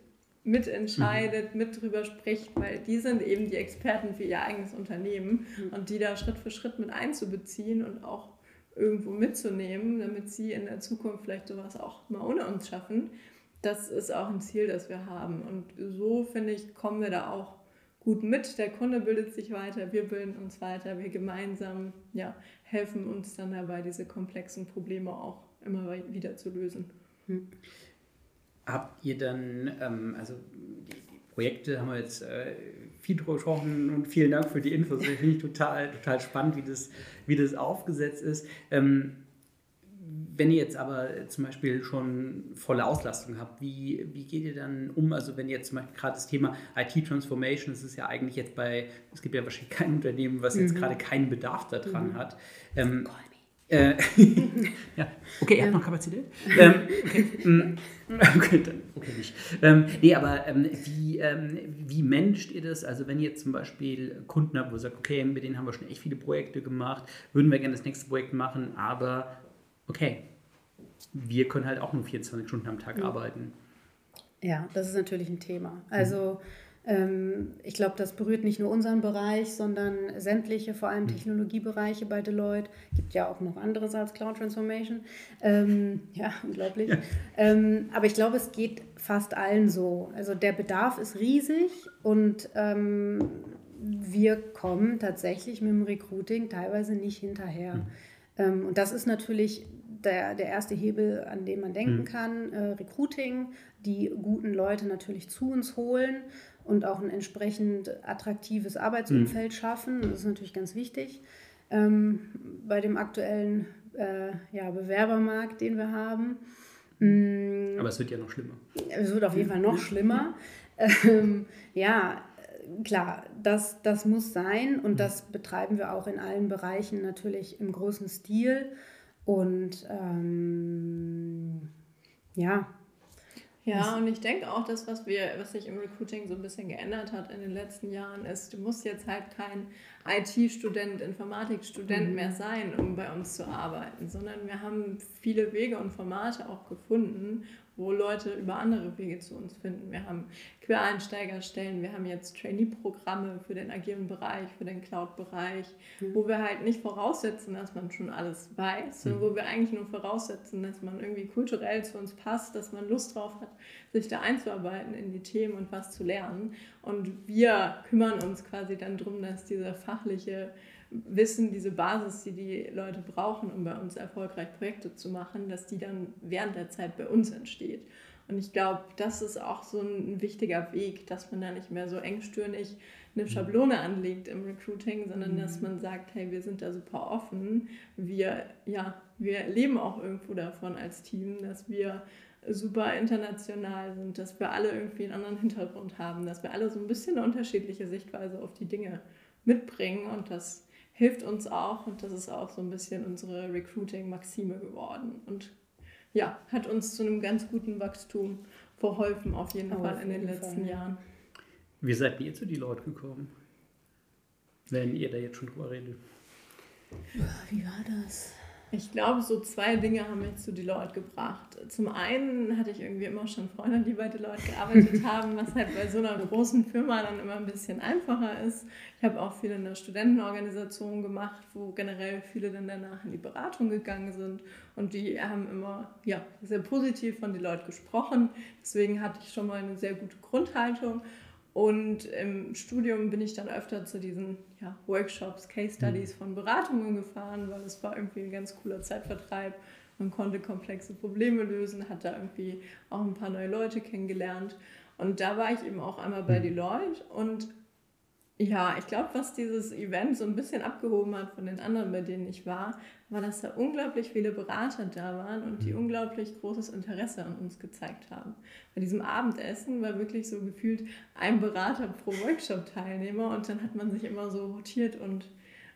mitentscheidet, mhm. mit drüber spricht, weil die sind eben die Experten für ihr eigenes Unternehmen mhm. und die da Schritt für Schritt mit einzubeziehen und auch irgendwo mitzunehmen, damit sie in der Zukunft vielleicht sowas auch mal ohne uns schaffen das ist auch ein Ziel, das wir haben. Und so, finde ich, kommen wir da auch gut mit. Der Kunde bildet sich weiter, wir bilden uns weiter, wir gemeinsam ja, helfen uns dann dabei, diese komplexen Probleme auch immer wieder zu lösen. Hm. Habt ihr dann, ähm, also die, die, Projekte haben wir jetzt äh, viel drüber gesprochen und vielen Dank für die Infos. Finde ich total, total spannend, wie das, wie das aufgesetzt ist. Ähm, wenn ihr jetzt aber zum Beispiel schon volle Auslastung habt, wie, wie geht ihr dann um? Also wenn ihr jetzt zum Beispiel gerade das Thema IT-Transformation, das ist ja eigentlich jetzt bei, es gibt ja wahrscheinlich kein Unternehmen, was jetzt mhm. gerade keinen Bedarf daran mhm. hat. Ähm, äh, ja, okay, er hat noch Kapazität. ähm, okay, okay, dann, okay, nicht. Ähm, nee, aber ähm, wie, ähm, wie managt ihr das? Also, wenn ihr zum Beispiel Kunden habt, wo ihr sagt, okay, mit denen haben wir schon echt viele Projekte gemacht, würden wir gerne das nächste Projekt machen, aber okay, wir können halt auch nur 24 Stunden am Tag mhm. arbeiten. Ja, das ist natürlich ein Thema. Also, mhm ich glaube, das berührt nicht nur unseren Bereich, sondern sämtliche, vor allem mhm. Technologiebereiche bei Deloitte. Gibt ja auch noch anderes als Cloud Transformation. Ähm, ja, unglaublich. Ja. Ähm, aber ich glaube, es geht fast allen so. Also der Bedarf ist riesig und ähm, wir kommen tatsächlich mit dem Recruiting teilweise nicht hinterher. Mhm. Ähm, und das ist natürlich der, der erste Hebel, an den man denken mhm. kann. Äh, Recruiting, die guten Leute natürlich zu uns holen und auch ein entsprechend attraktives Arbeitsumfeld mhm. schaffen. Das ist natürlich ganz wichtig ähm, bei dem aktuellen äh, ja, Bewerbermarkt, den wir haben. Mhm. Aber es wird ja noch schlimmer. Es wird auf jeden Fall noch schlimmer. Ähm, ja, klar, das, das muss sein und mhm. das betreiben wir auch in allen Bereichen natürlich im großen Stil. Und ähm, ja, ja, und ich denke auch, dass was wir, was sich im Recruiting so ein bisschen geändert hat in den letzten Jahren, ist, du musst jetzt halt kein IT-Student, Informatikstudent mhm. mehr sein, um bei uns zu arbeiten, sondern wir haben viele Wege und Formate auch gefunden, wo Leute über andere Wege zu uns finden. Wir haben Quereinsteigerstellen, wir haben jetzt Trainee-Programme für den agilen Bereich, für den Cloud-Bereich, mhm. wo wir halt nicht voraussetzen, dass man schon alles weiß, sondern mhm. wo wir eigentlich nur voraussetzen, dass man irgendwie kulturell zu uns passt, dass man Lust drauf hat, sich da einzuarbeiten in die Themen und was zu lernen. Und wir kümmern uns quasi dann darum, dass dieser fachliche Wissen, diese Basis, die die Leute brauchen, um bei uns erfolgreich Projekte zu machen, dass die dann während der Zeit bei uns entsteht. Und ich glaube, das ist auch so ein wichtiger Weg, dass man da nicht mehr so engstirnig eine mhm. Schablone anlegt im Recruiting, sondern dass mhm. man sagt, hey, wir sind da super offen. Wir, ja, wir leben auch irgendwo davon als Team, dass wir super international sind, dass wir alle irgendwie einen anderen Hintergrund haben, dass wir alle so ein bisschen eine unterschiedliche Sichtweise auf die Dinge mitbringen und das hilft uns auch und das ist auch so ein bisschen unsere Recruiting-Maxime geworden und ja, hat uns zu einem ganz guten Wachstum verholfen, auf jeden oh, Fall in den letzten Fall. Jahren. Wie seid ihr zu die Leute gekommen? Wenn ihr da jetzt schon drüber redet. Wie war das? Ich glaube, so zwei Dinge haben mich zu Deloitte gebracht. Zum einen hatte ich irgendwie immer schon Freunde, die bei Deloitte gearbeitet haben, was halt bei so einer großen Firma dann immer ein bisschen einfacher ist. Ich habe auch viel in der Studentenorganisation gemacht, wo generell viele dann danach in die Beratung gegangen sind. Und die haben immer ja, sehr positiv von Deloitte gesprochen. Deswegen hatte ich schon mal eine sehr gute Grundhaltung. Und im Studium bin ich dann öfter zu diesen ja, Workshops, Case Studies mhm. von Beratungen gefahren, weil es war irgendwie ein ganz cooler Zeitvertreib. Man konnte komplexe Probleme lösen, hat da irgendwie auch ein paar neue Leute kennengelernt. Und da war ich eben auch einmal bei mhm. Deloitte und ja, ich glaube, was dieses Event so ein bisschen abgehoben hat von den anderen, bei denen ich war, war, dass da unglaublich viele Berater da waren und die mhm. unglaublich großes Interesse an uns gezeigt haben. Bei diesem Abendessen war wirklich so gefühlt ein Berater pro Workshop-Teilnehmer und dann hat man sich immer so rotiert und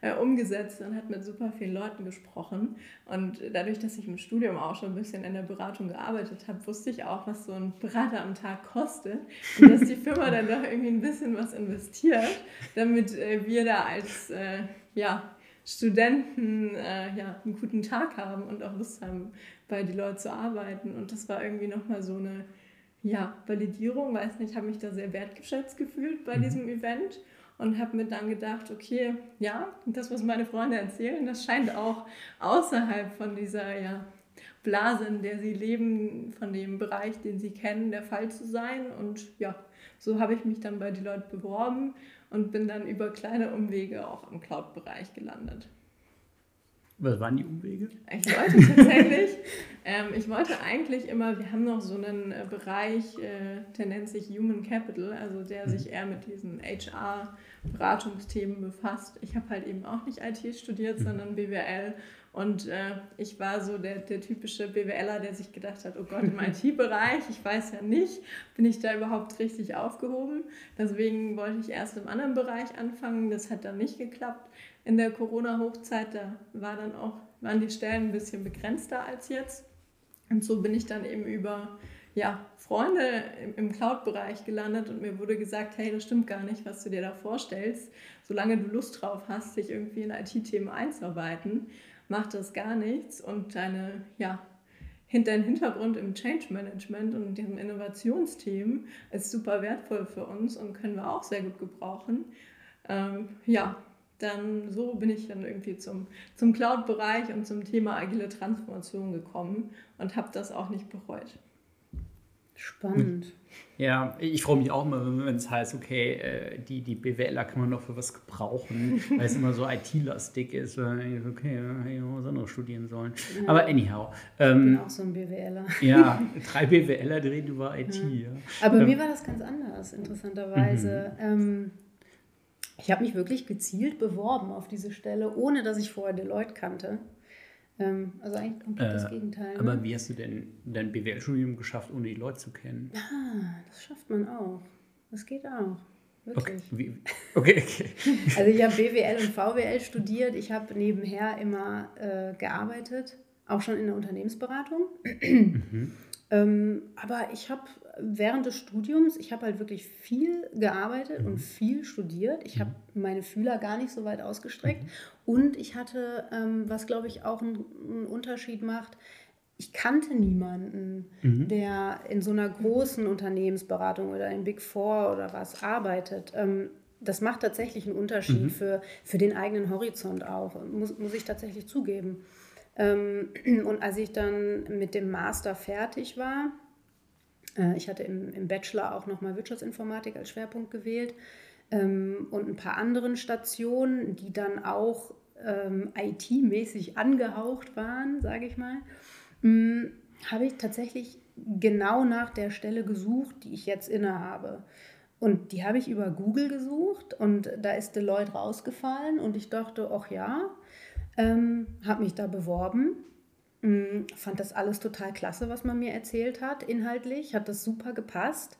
äh, umgesetzt und hat mit super vielen Leuten gesprochen. Und dadurch, dass ich im Studium auch schon ein bisschen in der Beratung gearbeitet habe, wusste ich auch, was so ein Berater am Tag kostet und dass die Firma dann doch irgendwie ein bisschen was investiert, damit äh, wir da als äh, ja, Studenten äh, ja, einen guten Tag haben und auch Lust haben, bei die Leute zu arbeiten. Und das war irgendwie nochmal so eine ja, Validierung, weiß nicht, ich habe mich da sehr wertgeschätzt gefühlt bei mhm. diesem Event und habe mir dann gedacht, okay, ja, das, was meine Freunde erzählen, das scheint auch außerhalb von dieser ja, Blase, in der sie leben, von dem Bereich, den sie kennen, der Fall zu sein. Und ja, so habe ich mich dann bei die Leute beworben und bin dann über kleine Umwege auch im Cloud-Bereich gelandet. Was waren die Umwege? Ich wollte tatsächlich, ähm, ich wollte eigentlich immer, wir haben noch so einen äh, Bereich, äh, der nennt sich Human Capital, also der mhm. sich eher mit diesen HR-Beratungsthemen befasst. Ich habe halt eben auch nicht IT studiert, mhm. sondern BWL Und äh, ich war so der, der typische BWLer, der sich gedacht hat, oh Gott, im IT-Bereich, ich weiß ja nicht, bin ich da überhaupt richtig aufgehoben. Deswegen wollte ich erst im anderen Bereich anfangen. Das hat dann nicht geklappt. In der Corona-Hochzeit, da war dann auch, waren die Stellen ein bisschen begrenzter als jetzt. Und so bin ich dann eben über ja, Freunde im, Cloud-Bereich gelandet und mir wurde gesagt, hey, das stimmt gar nicht, was du dir da vorstellst. Solange du Lust drauf hast, dich irgendwie in IT-Themen einzuarbeiten, macht das gar nichts und deine, ja, dein Hintergrund im Change Management und dem Innovationsteam ist super wertvoll für uns und können wir auch sehr gut gebrauchen. Ähm, ja, dann so bin ich dann irgendwie zum, zum Cloud-Bereich und zum Thema agile Transformation gekommen und habe das auch nicht bereut. Spannend. Ja, ich freue mich auch immer, wenn es heißt, okay, äh, die, die BWLer kann man noch für was gebrauchen, weil es immer so IT-lastig ist. Okay, hätte was anderes studieren sollen. Ja. Aber anyhow. Ähm, ich bin auch so ein BWLer. Ja, drei BWLer reden über IT. Ja. Ja. Aber ähm, mir war das ganz anders, interessanterweise. Mhm. Ähm, ich habe mich wirklich gezielt beworben auf diese Stelle, ohne dass ich vorher Deloitte kannte. Ähm, also eigentlich komplett äh, das Gegenteil. Aber ne? wie hast du denn dein BWL-Studium geschafft, ohne die Leute zu kennen? Ah, das schafft man auch. Das geht auch. Wirklich. Okay, okay, okay. Also ich habe BWL und VWL studiert. Ich habe nebenher immer äh, gearbeitet, auch schon in der Unternehmensberatung. Mhm. Ähm, aber ich habe während des Studiums, ich habe halt wirklich viel gearbeitet mhm. und viel studiert. Ich habe mhm. meine Fühler gar nicht so weit ausgestreckt. Mhm. Und ich hatte, ähm, was glaube ich auch einen, Unterschied macht, ich kannte niemanden, mhm. der in so einer großen Unternehmensberatung oder in Big Four oder was arbeitet. Ähm, das macht tatsächlich einen Unterschied mhm. für, für den eigenen Horizont auch, muss, muss ich tatsächlich zugeben. Ähm, und als ich dann mit dem Master fertig war, äh, ich hatte im, im Bachelor auch nochmal Wirtschaftsinformatik als Schwerpunkt gewählt ähm, und ein paar anderen Stationen, die dann auch ähm, IT-mäßig angehaucht waren, sage ich mal, hm, habe ich tatsächlich genau nach der Stelle gesucht, die ich jetzt innehabe. Und die habe ich über Google gesucht und da ist Deloitte rausgefallen und ich dachte, ach ja, ähm, habe mich da beworben. Mm, fand das alles total klasse, was man mir erzählt hat, inhaltlich. Hat das super gepasst.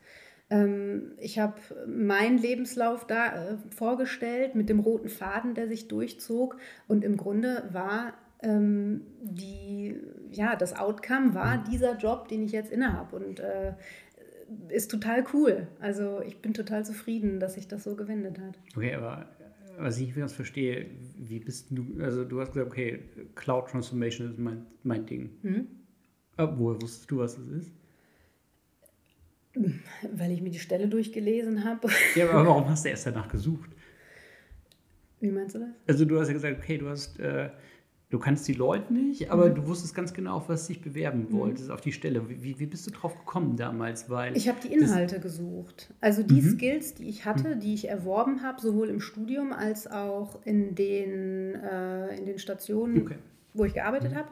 Ähm, ich habe meinen Lebenslauf da äh, vorgestellt mit dem roten Faden, der sich durchzog. Und im Grunde war ähm, die, ja, das Outcome war dieser Job, den ich jetzt innehabe. Und äh, ist total cool. Also ich bin total zufrieden, dass sich das so gewendet hat. Okay, aber was ich ganz verstehe, wie bist du, also du hast gesagt, okay, Cloud Transformation ist mein, mein Ding. Mhm. Woher wusstest du, was es ist? Weil ich mir die Stelle durchgelesen habe. Ja, aber warum hast du erst danach gesucht? Wie meinst du das? Also du hast ja gesagt, okay, du hast äh, Du kannst die Leute nicht, aber mhm. du wusstest ganz genau, auf was dich bewerben mhm. wolltest, auf die Stelle. Wie, wie bist du drauf gekommen damals? Weil ich habe die Inhalte gesucht. Also die mhm. Skills, die ich hatte, mhm. die ich erworben habe, sowohl im Studium als auch in den, äh, in den Stationen, okay. wo ich gearbeitet mhm. habe.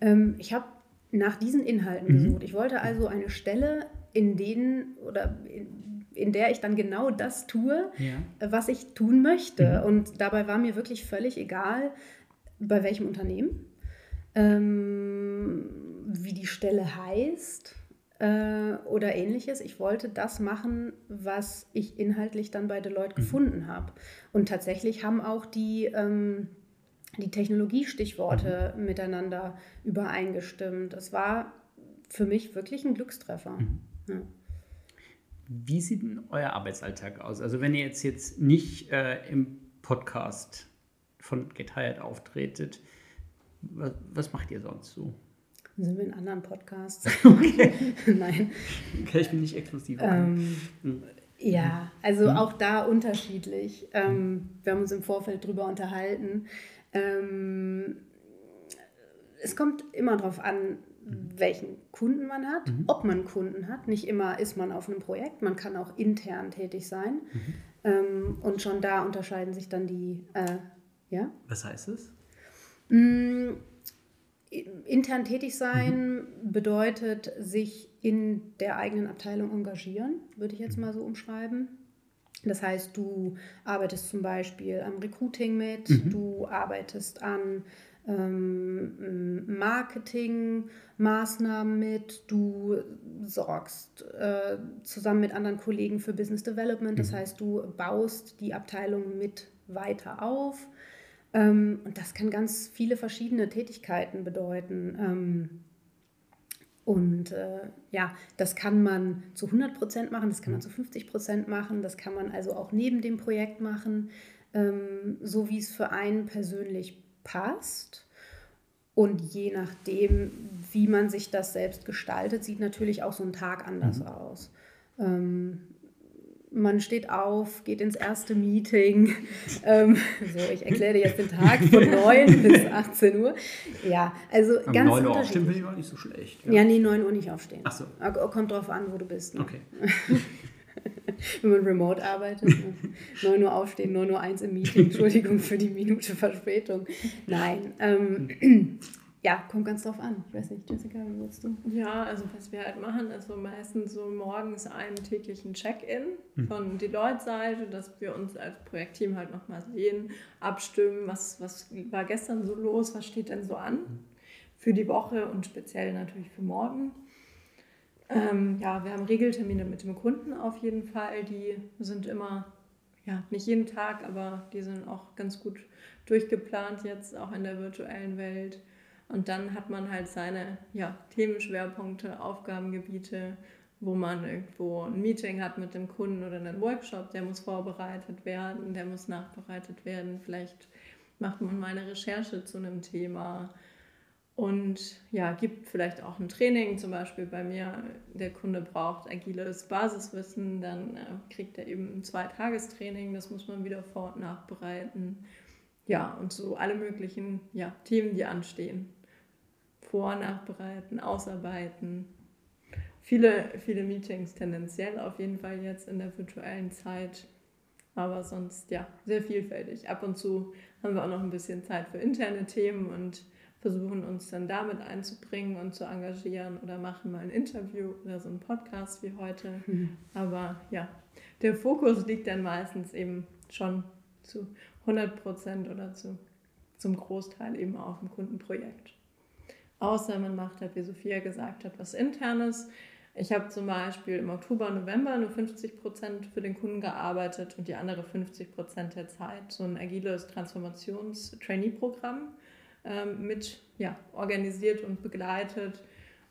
Ähm, ich habe nach diesen Inhalten mhm. gesucht. Ich wollte also eine Stelle, in denen oder in, in der ich dann genau das tue, ja. was ich tun möchte. Und dabei war mir wirklich völlig egal, bei welchem Unternehmen, ähm, wie die Stelle heißt äh, oder ähnliches. Ich wollte das machen, was ich inhaltlich dann bei Deloitte mhm. gefunden habe. Und tatsächlich haben auch die, ähm, die Technologiestichworte mhm. miteinander übereingestimmt. Das war für mich wirklich ein Glückstreffer. Mhm. Ja. Wie sieht denn euer Arbeitsalltag aus? Also wenn ihr jetzt, jetzt nicht äh, im Podcast von Get Hired auftretet. Was, was macht ihr sonst so? Sind wir in anderen Podcasts? Okay. Nein. Okay, ich bin nicht exklusiv. Ähm, hm. Ja, also hm. auch da unterschiedlich. Ähm, wir haben uns im Vorfeld drüber unterhalten. Ähm, es kommt immer darauf an, welchen Kunden man hat, mhm. ob man Kunden hat. Nicht immer ist man auf einem Projekt, man kann auch intern tätig sein. Mhm. Ähm, und schon da unterscheiden sich dann die äh, ja? Was heißt es? Mm, intern tätig sein mhm. bedeutet sich in der eigenen Abteilung engagieren, würde ich jetzt mhm. mal so umschreiben. Das heißt, du arbeitest zum Beispiel am Recruiting mit, mhm. du arbeitest an ähm, Marketingmaßnahmen mit, du sorgst äh, zusammen mit anderen Kollegen für Business Development, das mhm. heißt, du baust die Abteilung mit weiter auf. Ähm, und das kann ganz viele verschiedene Tätigkeiten bedeuten. Ähm, und äh, ja, das kann man zu 100 Prozent machen, das kann man mhm. zu 50 Prozent machen, das kann man also auch neben dem Projekt machen, ähm, so wie es für einen persönlich passt. Und je nachdem, wie man sich das selbst gestaltet, sieht natürlich auch so ein Tag anders mhm. aus. Ähm, man steht auf, geht ins erste Meeting. ähm, so, ich erkläre dir jetzt den Tag von 9 bis 18 Uhr. Ja, also Am ganz 9 Uhr aufstehen finde ich auch nicht so schlecht. Ja, ja nee, 9 Uhr nicht aufstehen. Ach so. Kommt drauf an, wo du bist. Ne? Okay. Wenn man remote arbeitet. Ne? 9 Uhr aufstehen, 9 Uhr 1 im Meeting. Entschuldigung für die Minute Verspätung. Nein. Ähm, ja, kommt ganz drauf an. Ich weiß nicht, Jessica, wie willst du? Ja, also was wir halt machen, ist so meistens so morgens einen täglichen Check-in mhm. von Deloitte-Seite, dass wir uns als Projektteam halt nochmal sehen, abstimmen, was, was war gestern so los, was steht denn so an für die Woche und speziell natürlich für morgen. Ähm, ja, wir haben Regeltermine mit dem Kunden auf jeden Fall, die sind immer, ja, nicht jeden Tag, aber die sind auch ganz gut durchgeplant jetzt, auch in der virtuellen Welt. Und dann hat man halt seine ja, Themenschwerpunkte, Aufgabengebiete, wo man irgendwo ein Meeting hat mit dem Kunden oder einen Workshop, der muss vorbereitet werden, der muss nachbereitet werden. Vielleicht macht man mal eine Recherche zu einem Thema und ja, gibt vielleicht auch ein Training, zum Beispiel bei mir, der Kunde braucht agiles Basiswissen, dann äh, kriegt er eben ein Zweitagestraining, das muss man wieder vor- und nachbereiten. Ja, und so alle möglichen ja, Themen, die anstehen vor, nachbereiten, ausarbeiten. Viele, viele Meetings tendenziell auf jeden Fall jetzt in der virtuellen Zeit, aber sonst ja, sehr vielfältig. Ab und zu haben wir auch noch ein bisschen Zeit für interne Themen und versuchen uns dann damit einzubringen und zu engagieren oder machen mal ein Interview oder so einen Podcast wie heute. Mhm. Aber ja, der Fokus liegt dann meistens eben schon zu 100 Prozent oder zu, zum Großteil eben auf dem Kundenprojekt. Außer man macht halt, wie Sophia gesagt hat, was Internes. Ich habe zum Beispiel im Oktober, November nur 50 Prozent für den Kunden gearbeitet und die andere 50 Prozent der Zeit so ein agiles Transformations-Trainee-Programm ähm, mit ja, organisiert und begleitet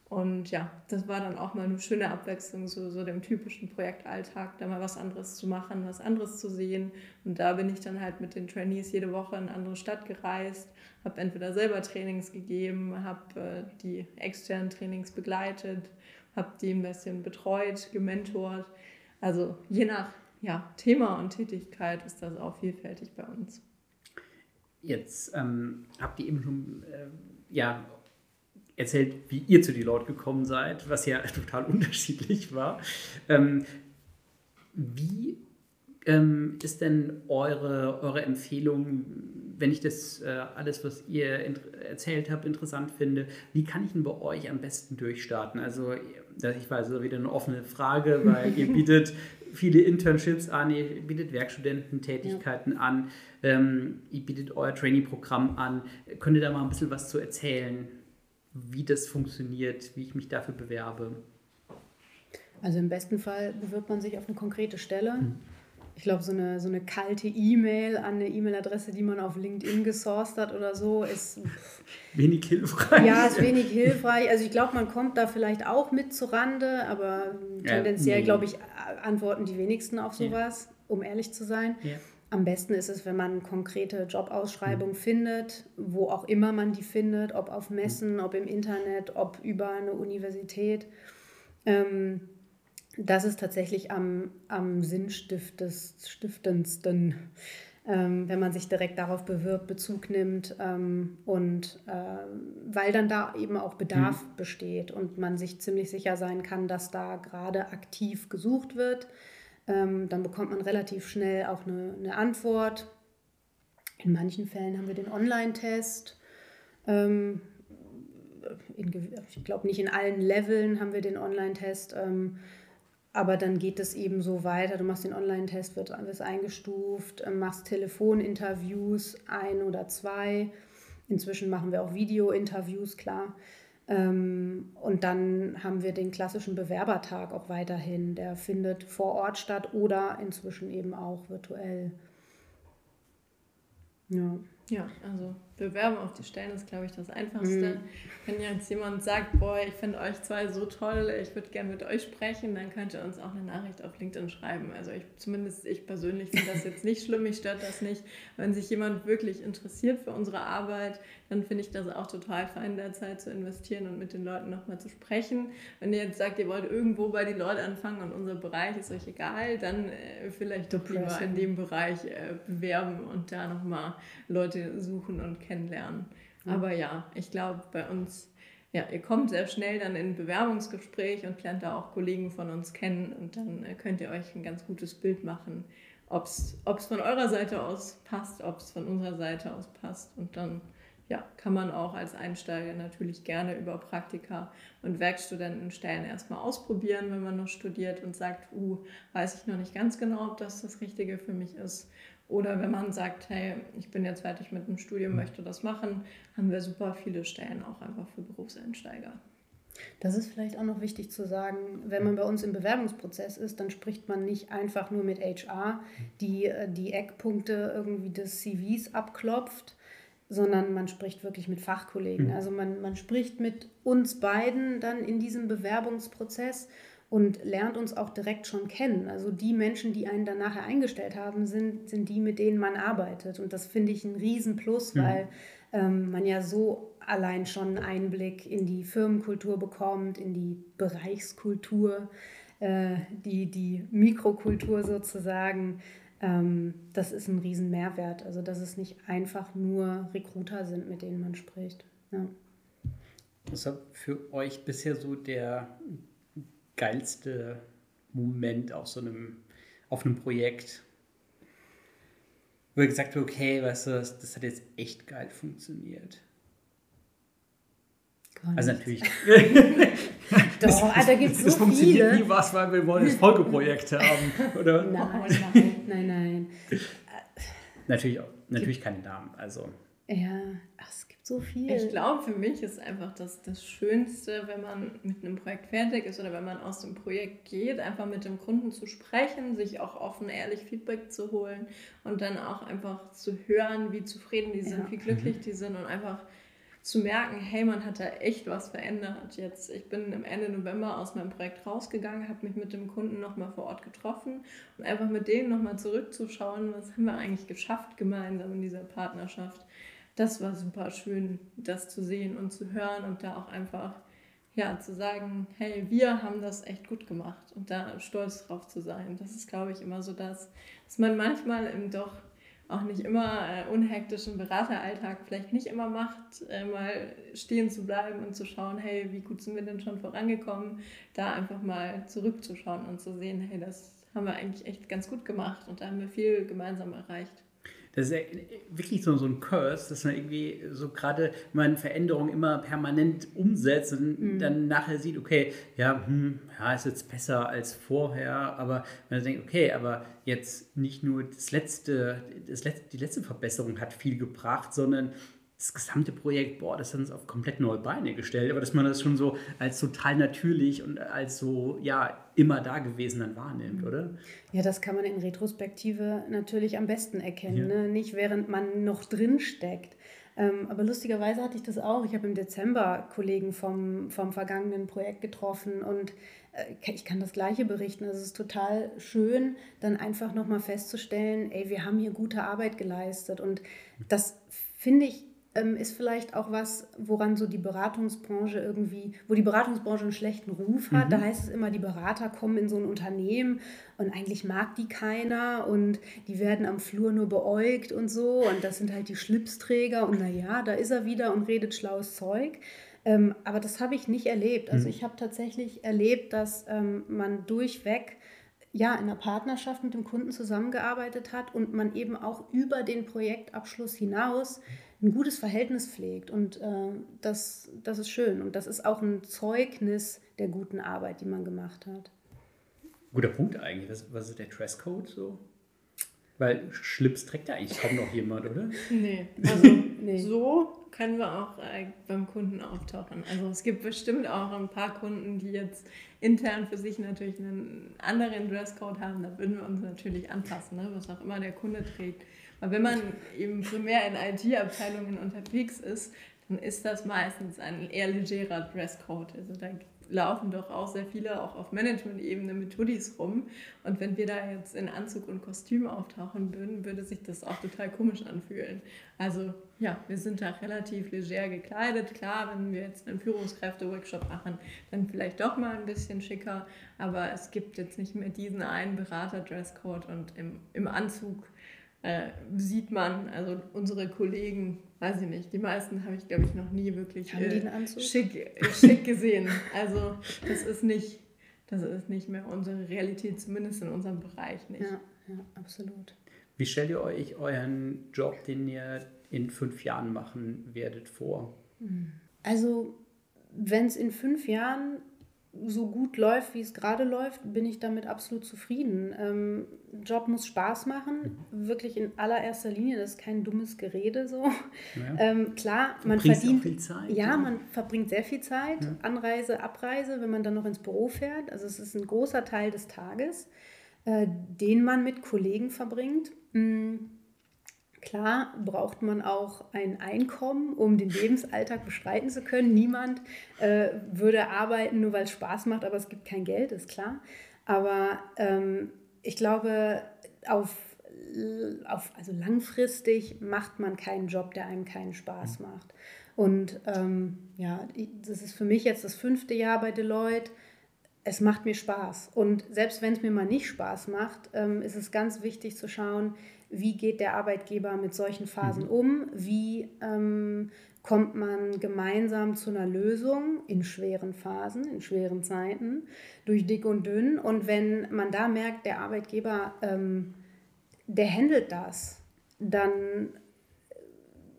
und ja, das war dann auch mal eine schöne Abwechslung, so, so dem typischen Projektalltag, da mal was anderes zu machen, was anderes zu sehen. Und da bin ich dann halt mit den Trainees jede Woche in eine andere Stadt gereist, habe entweder selber Trainings gegeben, habe äh, die externen Trainings begleitet, habe die ein bisschen betreut, gementort. Also je nach ja, Thema und Tätigkeit ist das auch vielfältig bei uns. Jetzt ähm, habt ihr eben schon äh, ja, erzählt, wie ihr zu Deloitte gekommen seid, was ja total unterschiedlich war. Ähm, wie ähm, ist denn eure, eure Empfehlung, wenn ich das äh, alles, was ihr erzählt habt, interessant finde, wie kann ich denn bei euch am besten durchstarten? Also, ich weiß, das ist wieder eine offene Frage, weil ihr bietet viele Internships an, ihr bietet Werkstudententätigkeiten ja. an, ähm, ihr bietet euer Trainee-Programm an. Könnt ihr da mal ein bisschen was zu erzählen? Wie das funktioniert, wie ich mich dafür bewerbe. Also im besten Fall bewirbt man sich auf eine konkrete Stelle. Mhm. Ich glaube, so eine, so eine kalte E-Mail an eine E-Mail-Adresse, die man auf LinkedIn gesourced hat oder so, ist wenig hilfreich. Ja, ist wenig hilfreich. Also ich glaube, man kommt da vielleicht auch mit zu Rande, aber tendenziell, ja, glaube ich, antworten die wenigsten auf sowas, ja. um ehrlich zu sein. Ja. Am besten ist es, wenn man konkrete Jobausschreibungen mhm. findet, wo auch immer man die findet, ob auf Messen, ob im Internet, ob über eine Universität. Ähm, das ist tatsächlich am, am sinnstiftendsten, ähm, wenn man sich direkt darauf bewirbt, Bezug nimmt ähm, und äh, weil dann da eben auch Bedarf mhm. besteht und man sich ziemlich sicher sein kann, dass da gerade aktiv gesucht wird ähm, dann bekommt man relativ schnell auch eine, eine Antwort. In manchen Fällen haben wir den Online-Test. Ähm, ich glaube, nicht in allen Leveln haben wir den Online-Test. Ähm, aber dann geht es eben so weiter. Du machst den Online-Test, wird, wirst eingestuft, ähm, machst Telefoninterviews, ein oder zwei. Inzwischen machen wir auch Video-Interviews, klar. Ähm, und dann haben wir den klassischen Bewerbertag auch weiterhin. Der findet vor Ort statt oder inzwischen eben auch virtuell. Ja. Ja, also bewerben auf die Stellen ist, glaube ich, das Einfachste. Mhm. Wenn jetzt jemand sagt, boah, ich finde euch zwei so toll, ich würde gerne mit euch sprechen, dann könnt ihr uns auch eine Nachricht auf LinkedIn schreiben. Also ich, zumindest ich persönlich finde das jetzt nicht schlimm, mich stört das nicht. Wenn sich jemand wirklich interessiert für unsere Arbeit, dann finde ich das auch total fein, der Zeit zu investieren und mit den Leuten nochmal zu sprechen. Wenn ihr jetzt sagt, ihr wollt irgendwo bei den Leuten anfangen und unser Bereich ist euch egal, dann äh, vielleicht doch lieber in dem Bereich äh, bewerben und da nochmal Leute suchen und kennenlernen. Mhm. Aber ja, ich glaube, bei uns, ja, ihr kommt sehr schnell dann in ein Bewerbungsgespräch und lernt da auch Kollegen von uns kennen und dann äh, könnt ihr euch ein ganz gutes Bild machen, ob es von eurer Seite aus passt, ob es von unserer Seite aus passt und dann ja, kann man auch als Einsteiger natürlich gerne über Praktika und Werkstudentenstellen erstmal ausprobieren, wenn man noch studiert und sagt, uh, weiß ich noch nicht ganz genau, ob das das Richtige für mich ist. Oder wenn man sagt, hey, ich bin jetzt fertig mit dem Studium, mhm. möchte das machen, haben wir super viele Stellen auch einfach für Berufseinsteiger. Das ist vielleicht auch noch wichtig zu sagen, wenn man bei uns im Bewerbungsprozess ist, dann spricht man nicht einfach nur mit HR, die äh, die Eckpunkte irgendwie des CVs abklopft, sondern man spricht wirklich mit Fachkollegen. Mhm. Also man, man spricht mit uns beiden dann in diesem Bewerbungsprozess und lernt uns auch direkt schon kennen. Also die Menschen, die einen dann nachher eingestellt haben, sind, sind die, mit denen man arbeitet. Und das finde ich ein Riesenplus, mhm. weil ähm, man ja so allein schon einen Einblick in die Firmenkultur bekommt, in die Bereichskultur, äh, die, die Mikrokultur sozusagen. Ähm, das ist ein Riesenmehrwert. Also dass es nicht einfach nur Recruiter sind, mit denen man spricht. Ja. Was war für euch bisher so der geilste Moment auf so einem, auf einem Projekt, wo ihr gesagt habt, okay, weißt du, das, das hat jetzt echt geil funktioniert? Also natürlich. Doch, da gibt es so Das funktioniert viele. nie was, weil wir wollen jetzt Folgeprojekte haben, oder? Nein, nein, nein, nein. Natürlich, natürlich keine Namen, also. Ja, ach, es so viel. Ich glaube, für mich ist einfach das, das Schönste, wenn man mit einem Projekt fertig ist oder wenn man aus dem Projekt geht, einfach mit dem Kunden zu sprechen, sich auch offen, ehrlich Feedback zu holen und dann auch einfach zu hören, wie zufrieden die sind, ja. wie glücklich die sind und einfach zu merken, hey, man hat da echt was verändert. Jetzt, ich bin im Ende November aus meinem Projekt rausgegangen, habe mich mit dem Kunden nochmal vor Ort getroffen und einfach mit denen nochmal zurückzuschauen, was haben wir eigentlich geschafft gemeinsam in dieser Partnerschaft das war super schön, das zu sehen und zu hören und da auch einfach ja, zu sagen, hey, wir haben das echt gut gemacht und da stolz drauf zu sein. Das ist, glaube ich, immer so das, dass man manchmal im doch auch nicht immer äh, unhektischen Berateralltag vielleicht nicht immer macht, äh, mal stehen zu bleiben und zu schauen, hey, wie gut sind wir denn schon vorangekommen, da einfach mal zurückzuschauen und zu sehen, hey, das haben wir eigentlich echt ganz gut gemacht und da haben wir viel gemeinsam erreicht das ist ja wirklich so, so ein Curse, dass man irgendwie so gerade, wenn man Veränderungen immer permanent umsetzt und mhm. dann nachher sieht, okay, ja, hm, ja, ist jetzt besser als vorher, aber man denkt, okay, aber jetzt nicht nur das letzte, das letzte, die letzte Verbesserung hat viel gebracht, sondern das gesamte Projekt, boah, das hat uns auf komplett neue Beine gestellt, aber dass man das schon so als total natürlich und als so, ja, immer da gewesen dann wahrnimmt, oder? Ja, das kann man in Retrospektive natürlich am besten erkennen, ja. ne? nicht während man noch drin steckt. Ähm, aber lustigerweise hatte ich das auch. Ich habe im Dezember Kollegen vom, vom vergangenen Projekt getroffen und äh, ich kann das Gleiche berichten. Also es ist total schön, dann einfach nochmal festzustellen, ey, wir haben hier gute Arbeit geleistet. Und das finde ich ist vielleicht auch was, woran so die Beratungsbranche irgendwie, wo die Beratungsbranche einen schlechten Ruf hat. Mhm. Da heißt es immer, die Berater kommen in so ein Unternehmen und eigentlich mag die keiner und die werden am Flur nur beäugt und so und das sind halt die Schlipsträger und naja, da ist er wieder und redet schlaues Zeug. Ähm, aber das habe ich nicht erlebt. Also mhm. ich habe tatsächlich erlebt, dass ähm, man durchweg ja, in einer Partnerschaft mit dem Kunden zusammengearbeitet hat und man eben auch über den Projektabschluss hinaus ein gutes Verhältnis pflegt. Und äh, das, das ist schön. Und das ist auch ein Zeugnis der guten Arbeit, die man gemacht hat. Guter Punkt eigentlich. Was, was ist der Dresscode so? Weil Schlips trägt ja eigentlich kaum noch jemand, oder? Nee, also nee. so können wir auch äh, beim Kunden auftauchen. Also es gibt bestimmt auch ein paar Kunden, die jetzt intern für sich natürlich einen anderen Dresscode haben. Da würden wir uns natürlich anpassen, ne? was auch immer der Kunde trägt. Aber wenn man eben primär in IT-Abteilungen unterwegs ist, dann ist das meistens ein eher legerer Dresscode. Also da laufen doch auch sehr viele auch auf Management-Ebene mit Hoodies rum. Und wenn wir da jetzt in Anzug und Kostüm auftauchen würden, würde sich das auch total komisch anfühlen. Also ja, wir sind da relativ leger gekleidet. Klar, wenn wir jetzt einen Führungskräfte-Workshop machen, dann vielleicht doch mal ein bisschen schicker. Aber es gibt jetzt nicht mehr diesen einen Berater-Dresscode und im, im Anzug äh, sieht man, also unsere Kollegen, weiß ich nicht, die meisten habe ich, glaube ich, noch nie wirklich äh, schick, schick gesehen. Also das ist nicht, das ist nicht mehr unsere Realität, zumindest in unserem Bereich nicht. Ja, ja absolut. Wie stellt ihr euch euren Job, den ihr in fünf Jahren machen werdet, vor? Also, wenn es in fünf Jahren so gut läuft, wie es gerade läuft, bin ich damit absolut zufrieden. Ähm, Job muss Spaß machen, wirklich in allererster Linie. Das ist kein dummes Gerede so. Ja. Ähm, klar, man verdient viel Zeit. Ja, ja, man verbringt sehr viel Zeit. Ja. Anreise, Abreise, wenn man dann noch ins Büro fährt. Also es ist ein großer Teil des Tages, äh, den man mit Kollegen verbringt. Mhm. Klar braucht man auch ein Einkommen, um den Lebensalltag bestreiten zu können. Niemand äh, würde arbeiten, nur weil es Spaß macht, aber es gibt kein Geld, ist klar. Aber ähm, ich glaube, auf, auf, also langfristig macht man keinen Job, der einem keinen Spaß mhm. macht. Und ähm, ja, das ist für mich jetzt das fünfte Jahr bei Deloitte. Es macht mir Spaß. Und selbst wenn es mir mal nicht Spaß macht, ähm, ist es ganz wichtig zu schauen, wie geht der Arbeitgeber mit solchen Phasen mhm. um, wie ähm, kommt man gemeinsam zu einer Lösung in schweren Phasen, in schweren Zeiten, durch dick und dünn. Und wenn man da merkt, der Arbeitgeber, ähm, der handelt das, dann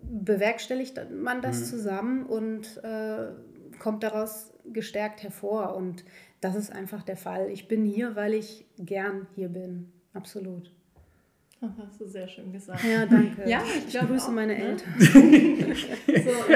bewerkstelligt man das mhm. zusammen und äh, kommt daraus gestärkt hervor. Und das ist einfach der Fall. Ich bin hier, weil ich gern hier bin. Absolut. Das hast du sehr schön gesagt. Ja, danke. Ja, ich, ich grüße auch, meine ne? Eltern. so,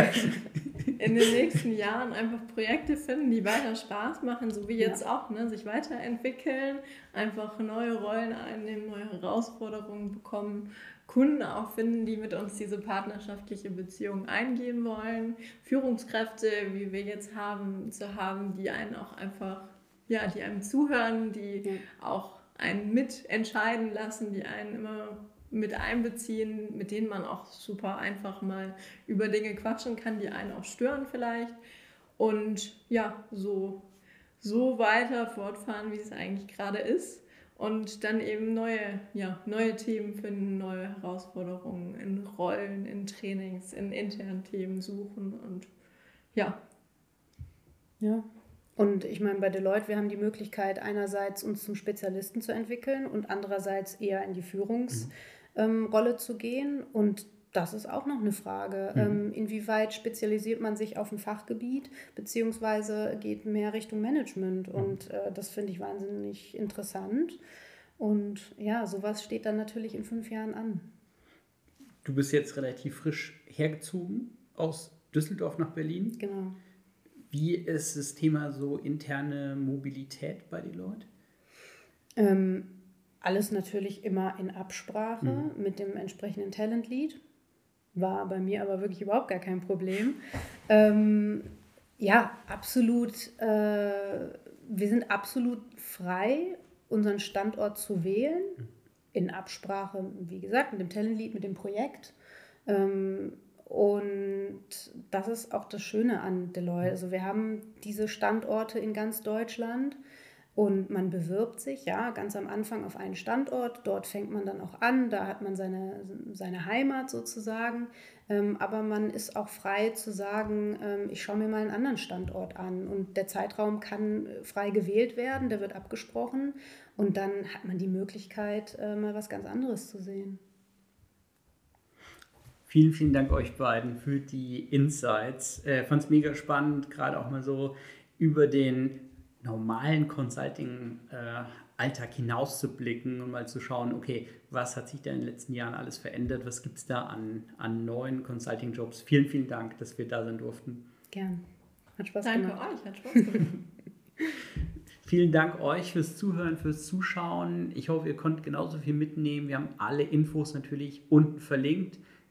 in den nächsten Jahren einfach Projekte finden, die weiter Spaß machen, so wie jetzt ja. auch, ne? sich weiterentwickeln, einfach neue Rollen einnehmen, neue Herausforderungen bekommen, Kunden auch finden, die mit uns diese partnerschaftliche Beziehung eingehen wollen, Führungskräfte, wie wir jetzt haben, zu haben, die einen auch einfach, ja, die einem zuhören, die ja. auch einen mitentscheiden lassen, die einen immer mit einbeziehen, mit denen man auch super einfach mal über Dinge quatschen kann, die einen auch stören vielleicht. Und ja, so, so weiter fortfahren, wie es eigentlich gerade ist. Und dann eben neue, ja, neue Themen finden, neue Herausforderungen in Rollen, in Trainings, in internen Themen suchen und ja. Ja, und ich meine, bei Deloitte, wir haben die Möglichkeit, einerseits uns zum Spezialisten zu entwickeln und andererseits eher in die Führungsrolle ähm, zu gehen. Und das ist auch noch eine Frage. Mhm. Ähm, inwieweit spezialisiert man sich auf ein Fachgebiet, beziehungsweise geht mehr Richtung Management? Mhm. Und äh, das finde ich wahnsinnig interessant. Und ja, sowas steht dann natürlich in fünf Jahren an. Du bist jetzt relativ frisch hergezogen aus Düsseldorf nach Berlin. Genau. Wie ist das Thema so interne Mobilität bei den Leuten? Ähm, alles natürlich immer in Absprache mhm. mit dem entsprechenden Talent Lead. War bei mir aber wirklich überhaupt gar kein Problem. Ähm, ja, absolut. Äh, wir sind absolut frei, unseren Standort zu wählen. Mhm. In Absprache, wie gesagt, mit dem Talent Lead, mit dem Projekt. Ähm, und das ist auch das Schöne an Deloitte. Also wir haben diese Standorte in ganz Deutschland und man bewirbt sich, ja, ganz am Anfang auf einen Standort. Dort fängt man dann auch an, da hat man seine, seine Heimat sozusagen. Ähm, aber man ist auch frei zu sagen, ähm, ich schaue mir mal einen anderen Standort an. Und der Zeitraum kann frei gewählt werden, der wird abgesprochen. Und dann hat man die Möglichkeit, äh, mal was ganz anderes zu sehen. Vielen, vielen Dank euch beiden für die Insights. Äh, Fand es mega spannend, gerade auch mal so über den normalen Consulting-Alltag hinauszublicken und mal zu schauen, okay, was hat sich da in den letzten Jahren alles verändert, was gibt es da an, an neuen Consulting-Jobs. Vielen, vielen Dank, dass wir da sein durften. Gern. Hat Spaß Danke gemacht. euch, hat Spaß gemacht. Vielen Dank euch fürs Zuhören, fürs Zuschauen. Ich hoffe, ihr konntet genauso viel mitnehmen. Wir haben alle Infos natürlich unten verlinkt.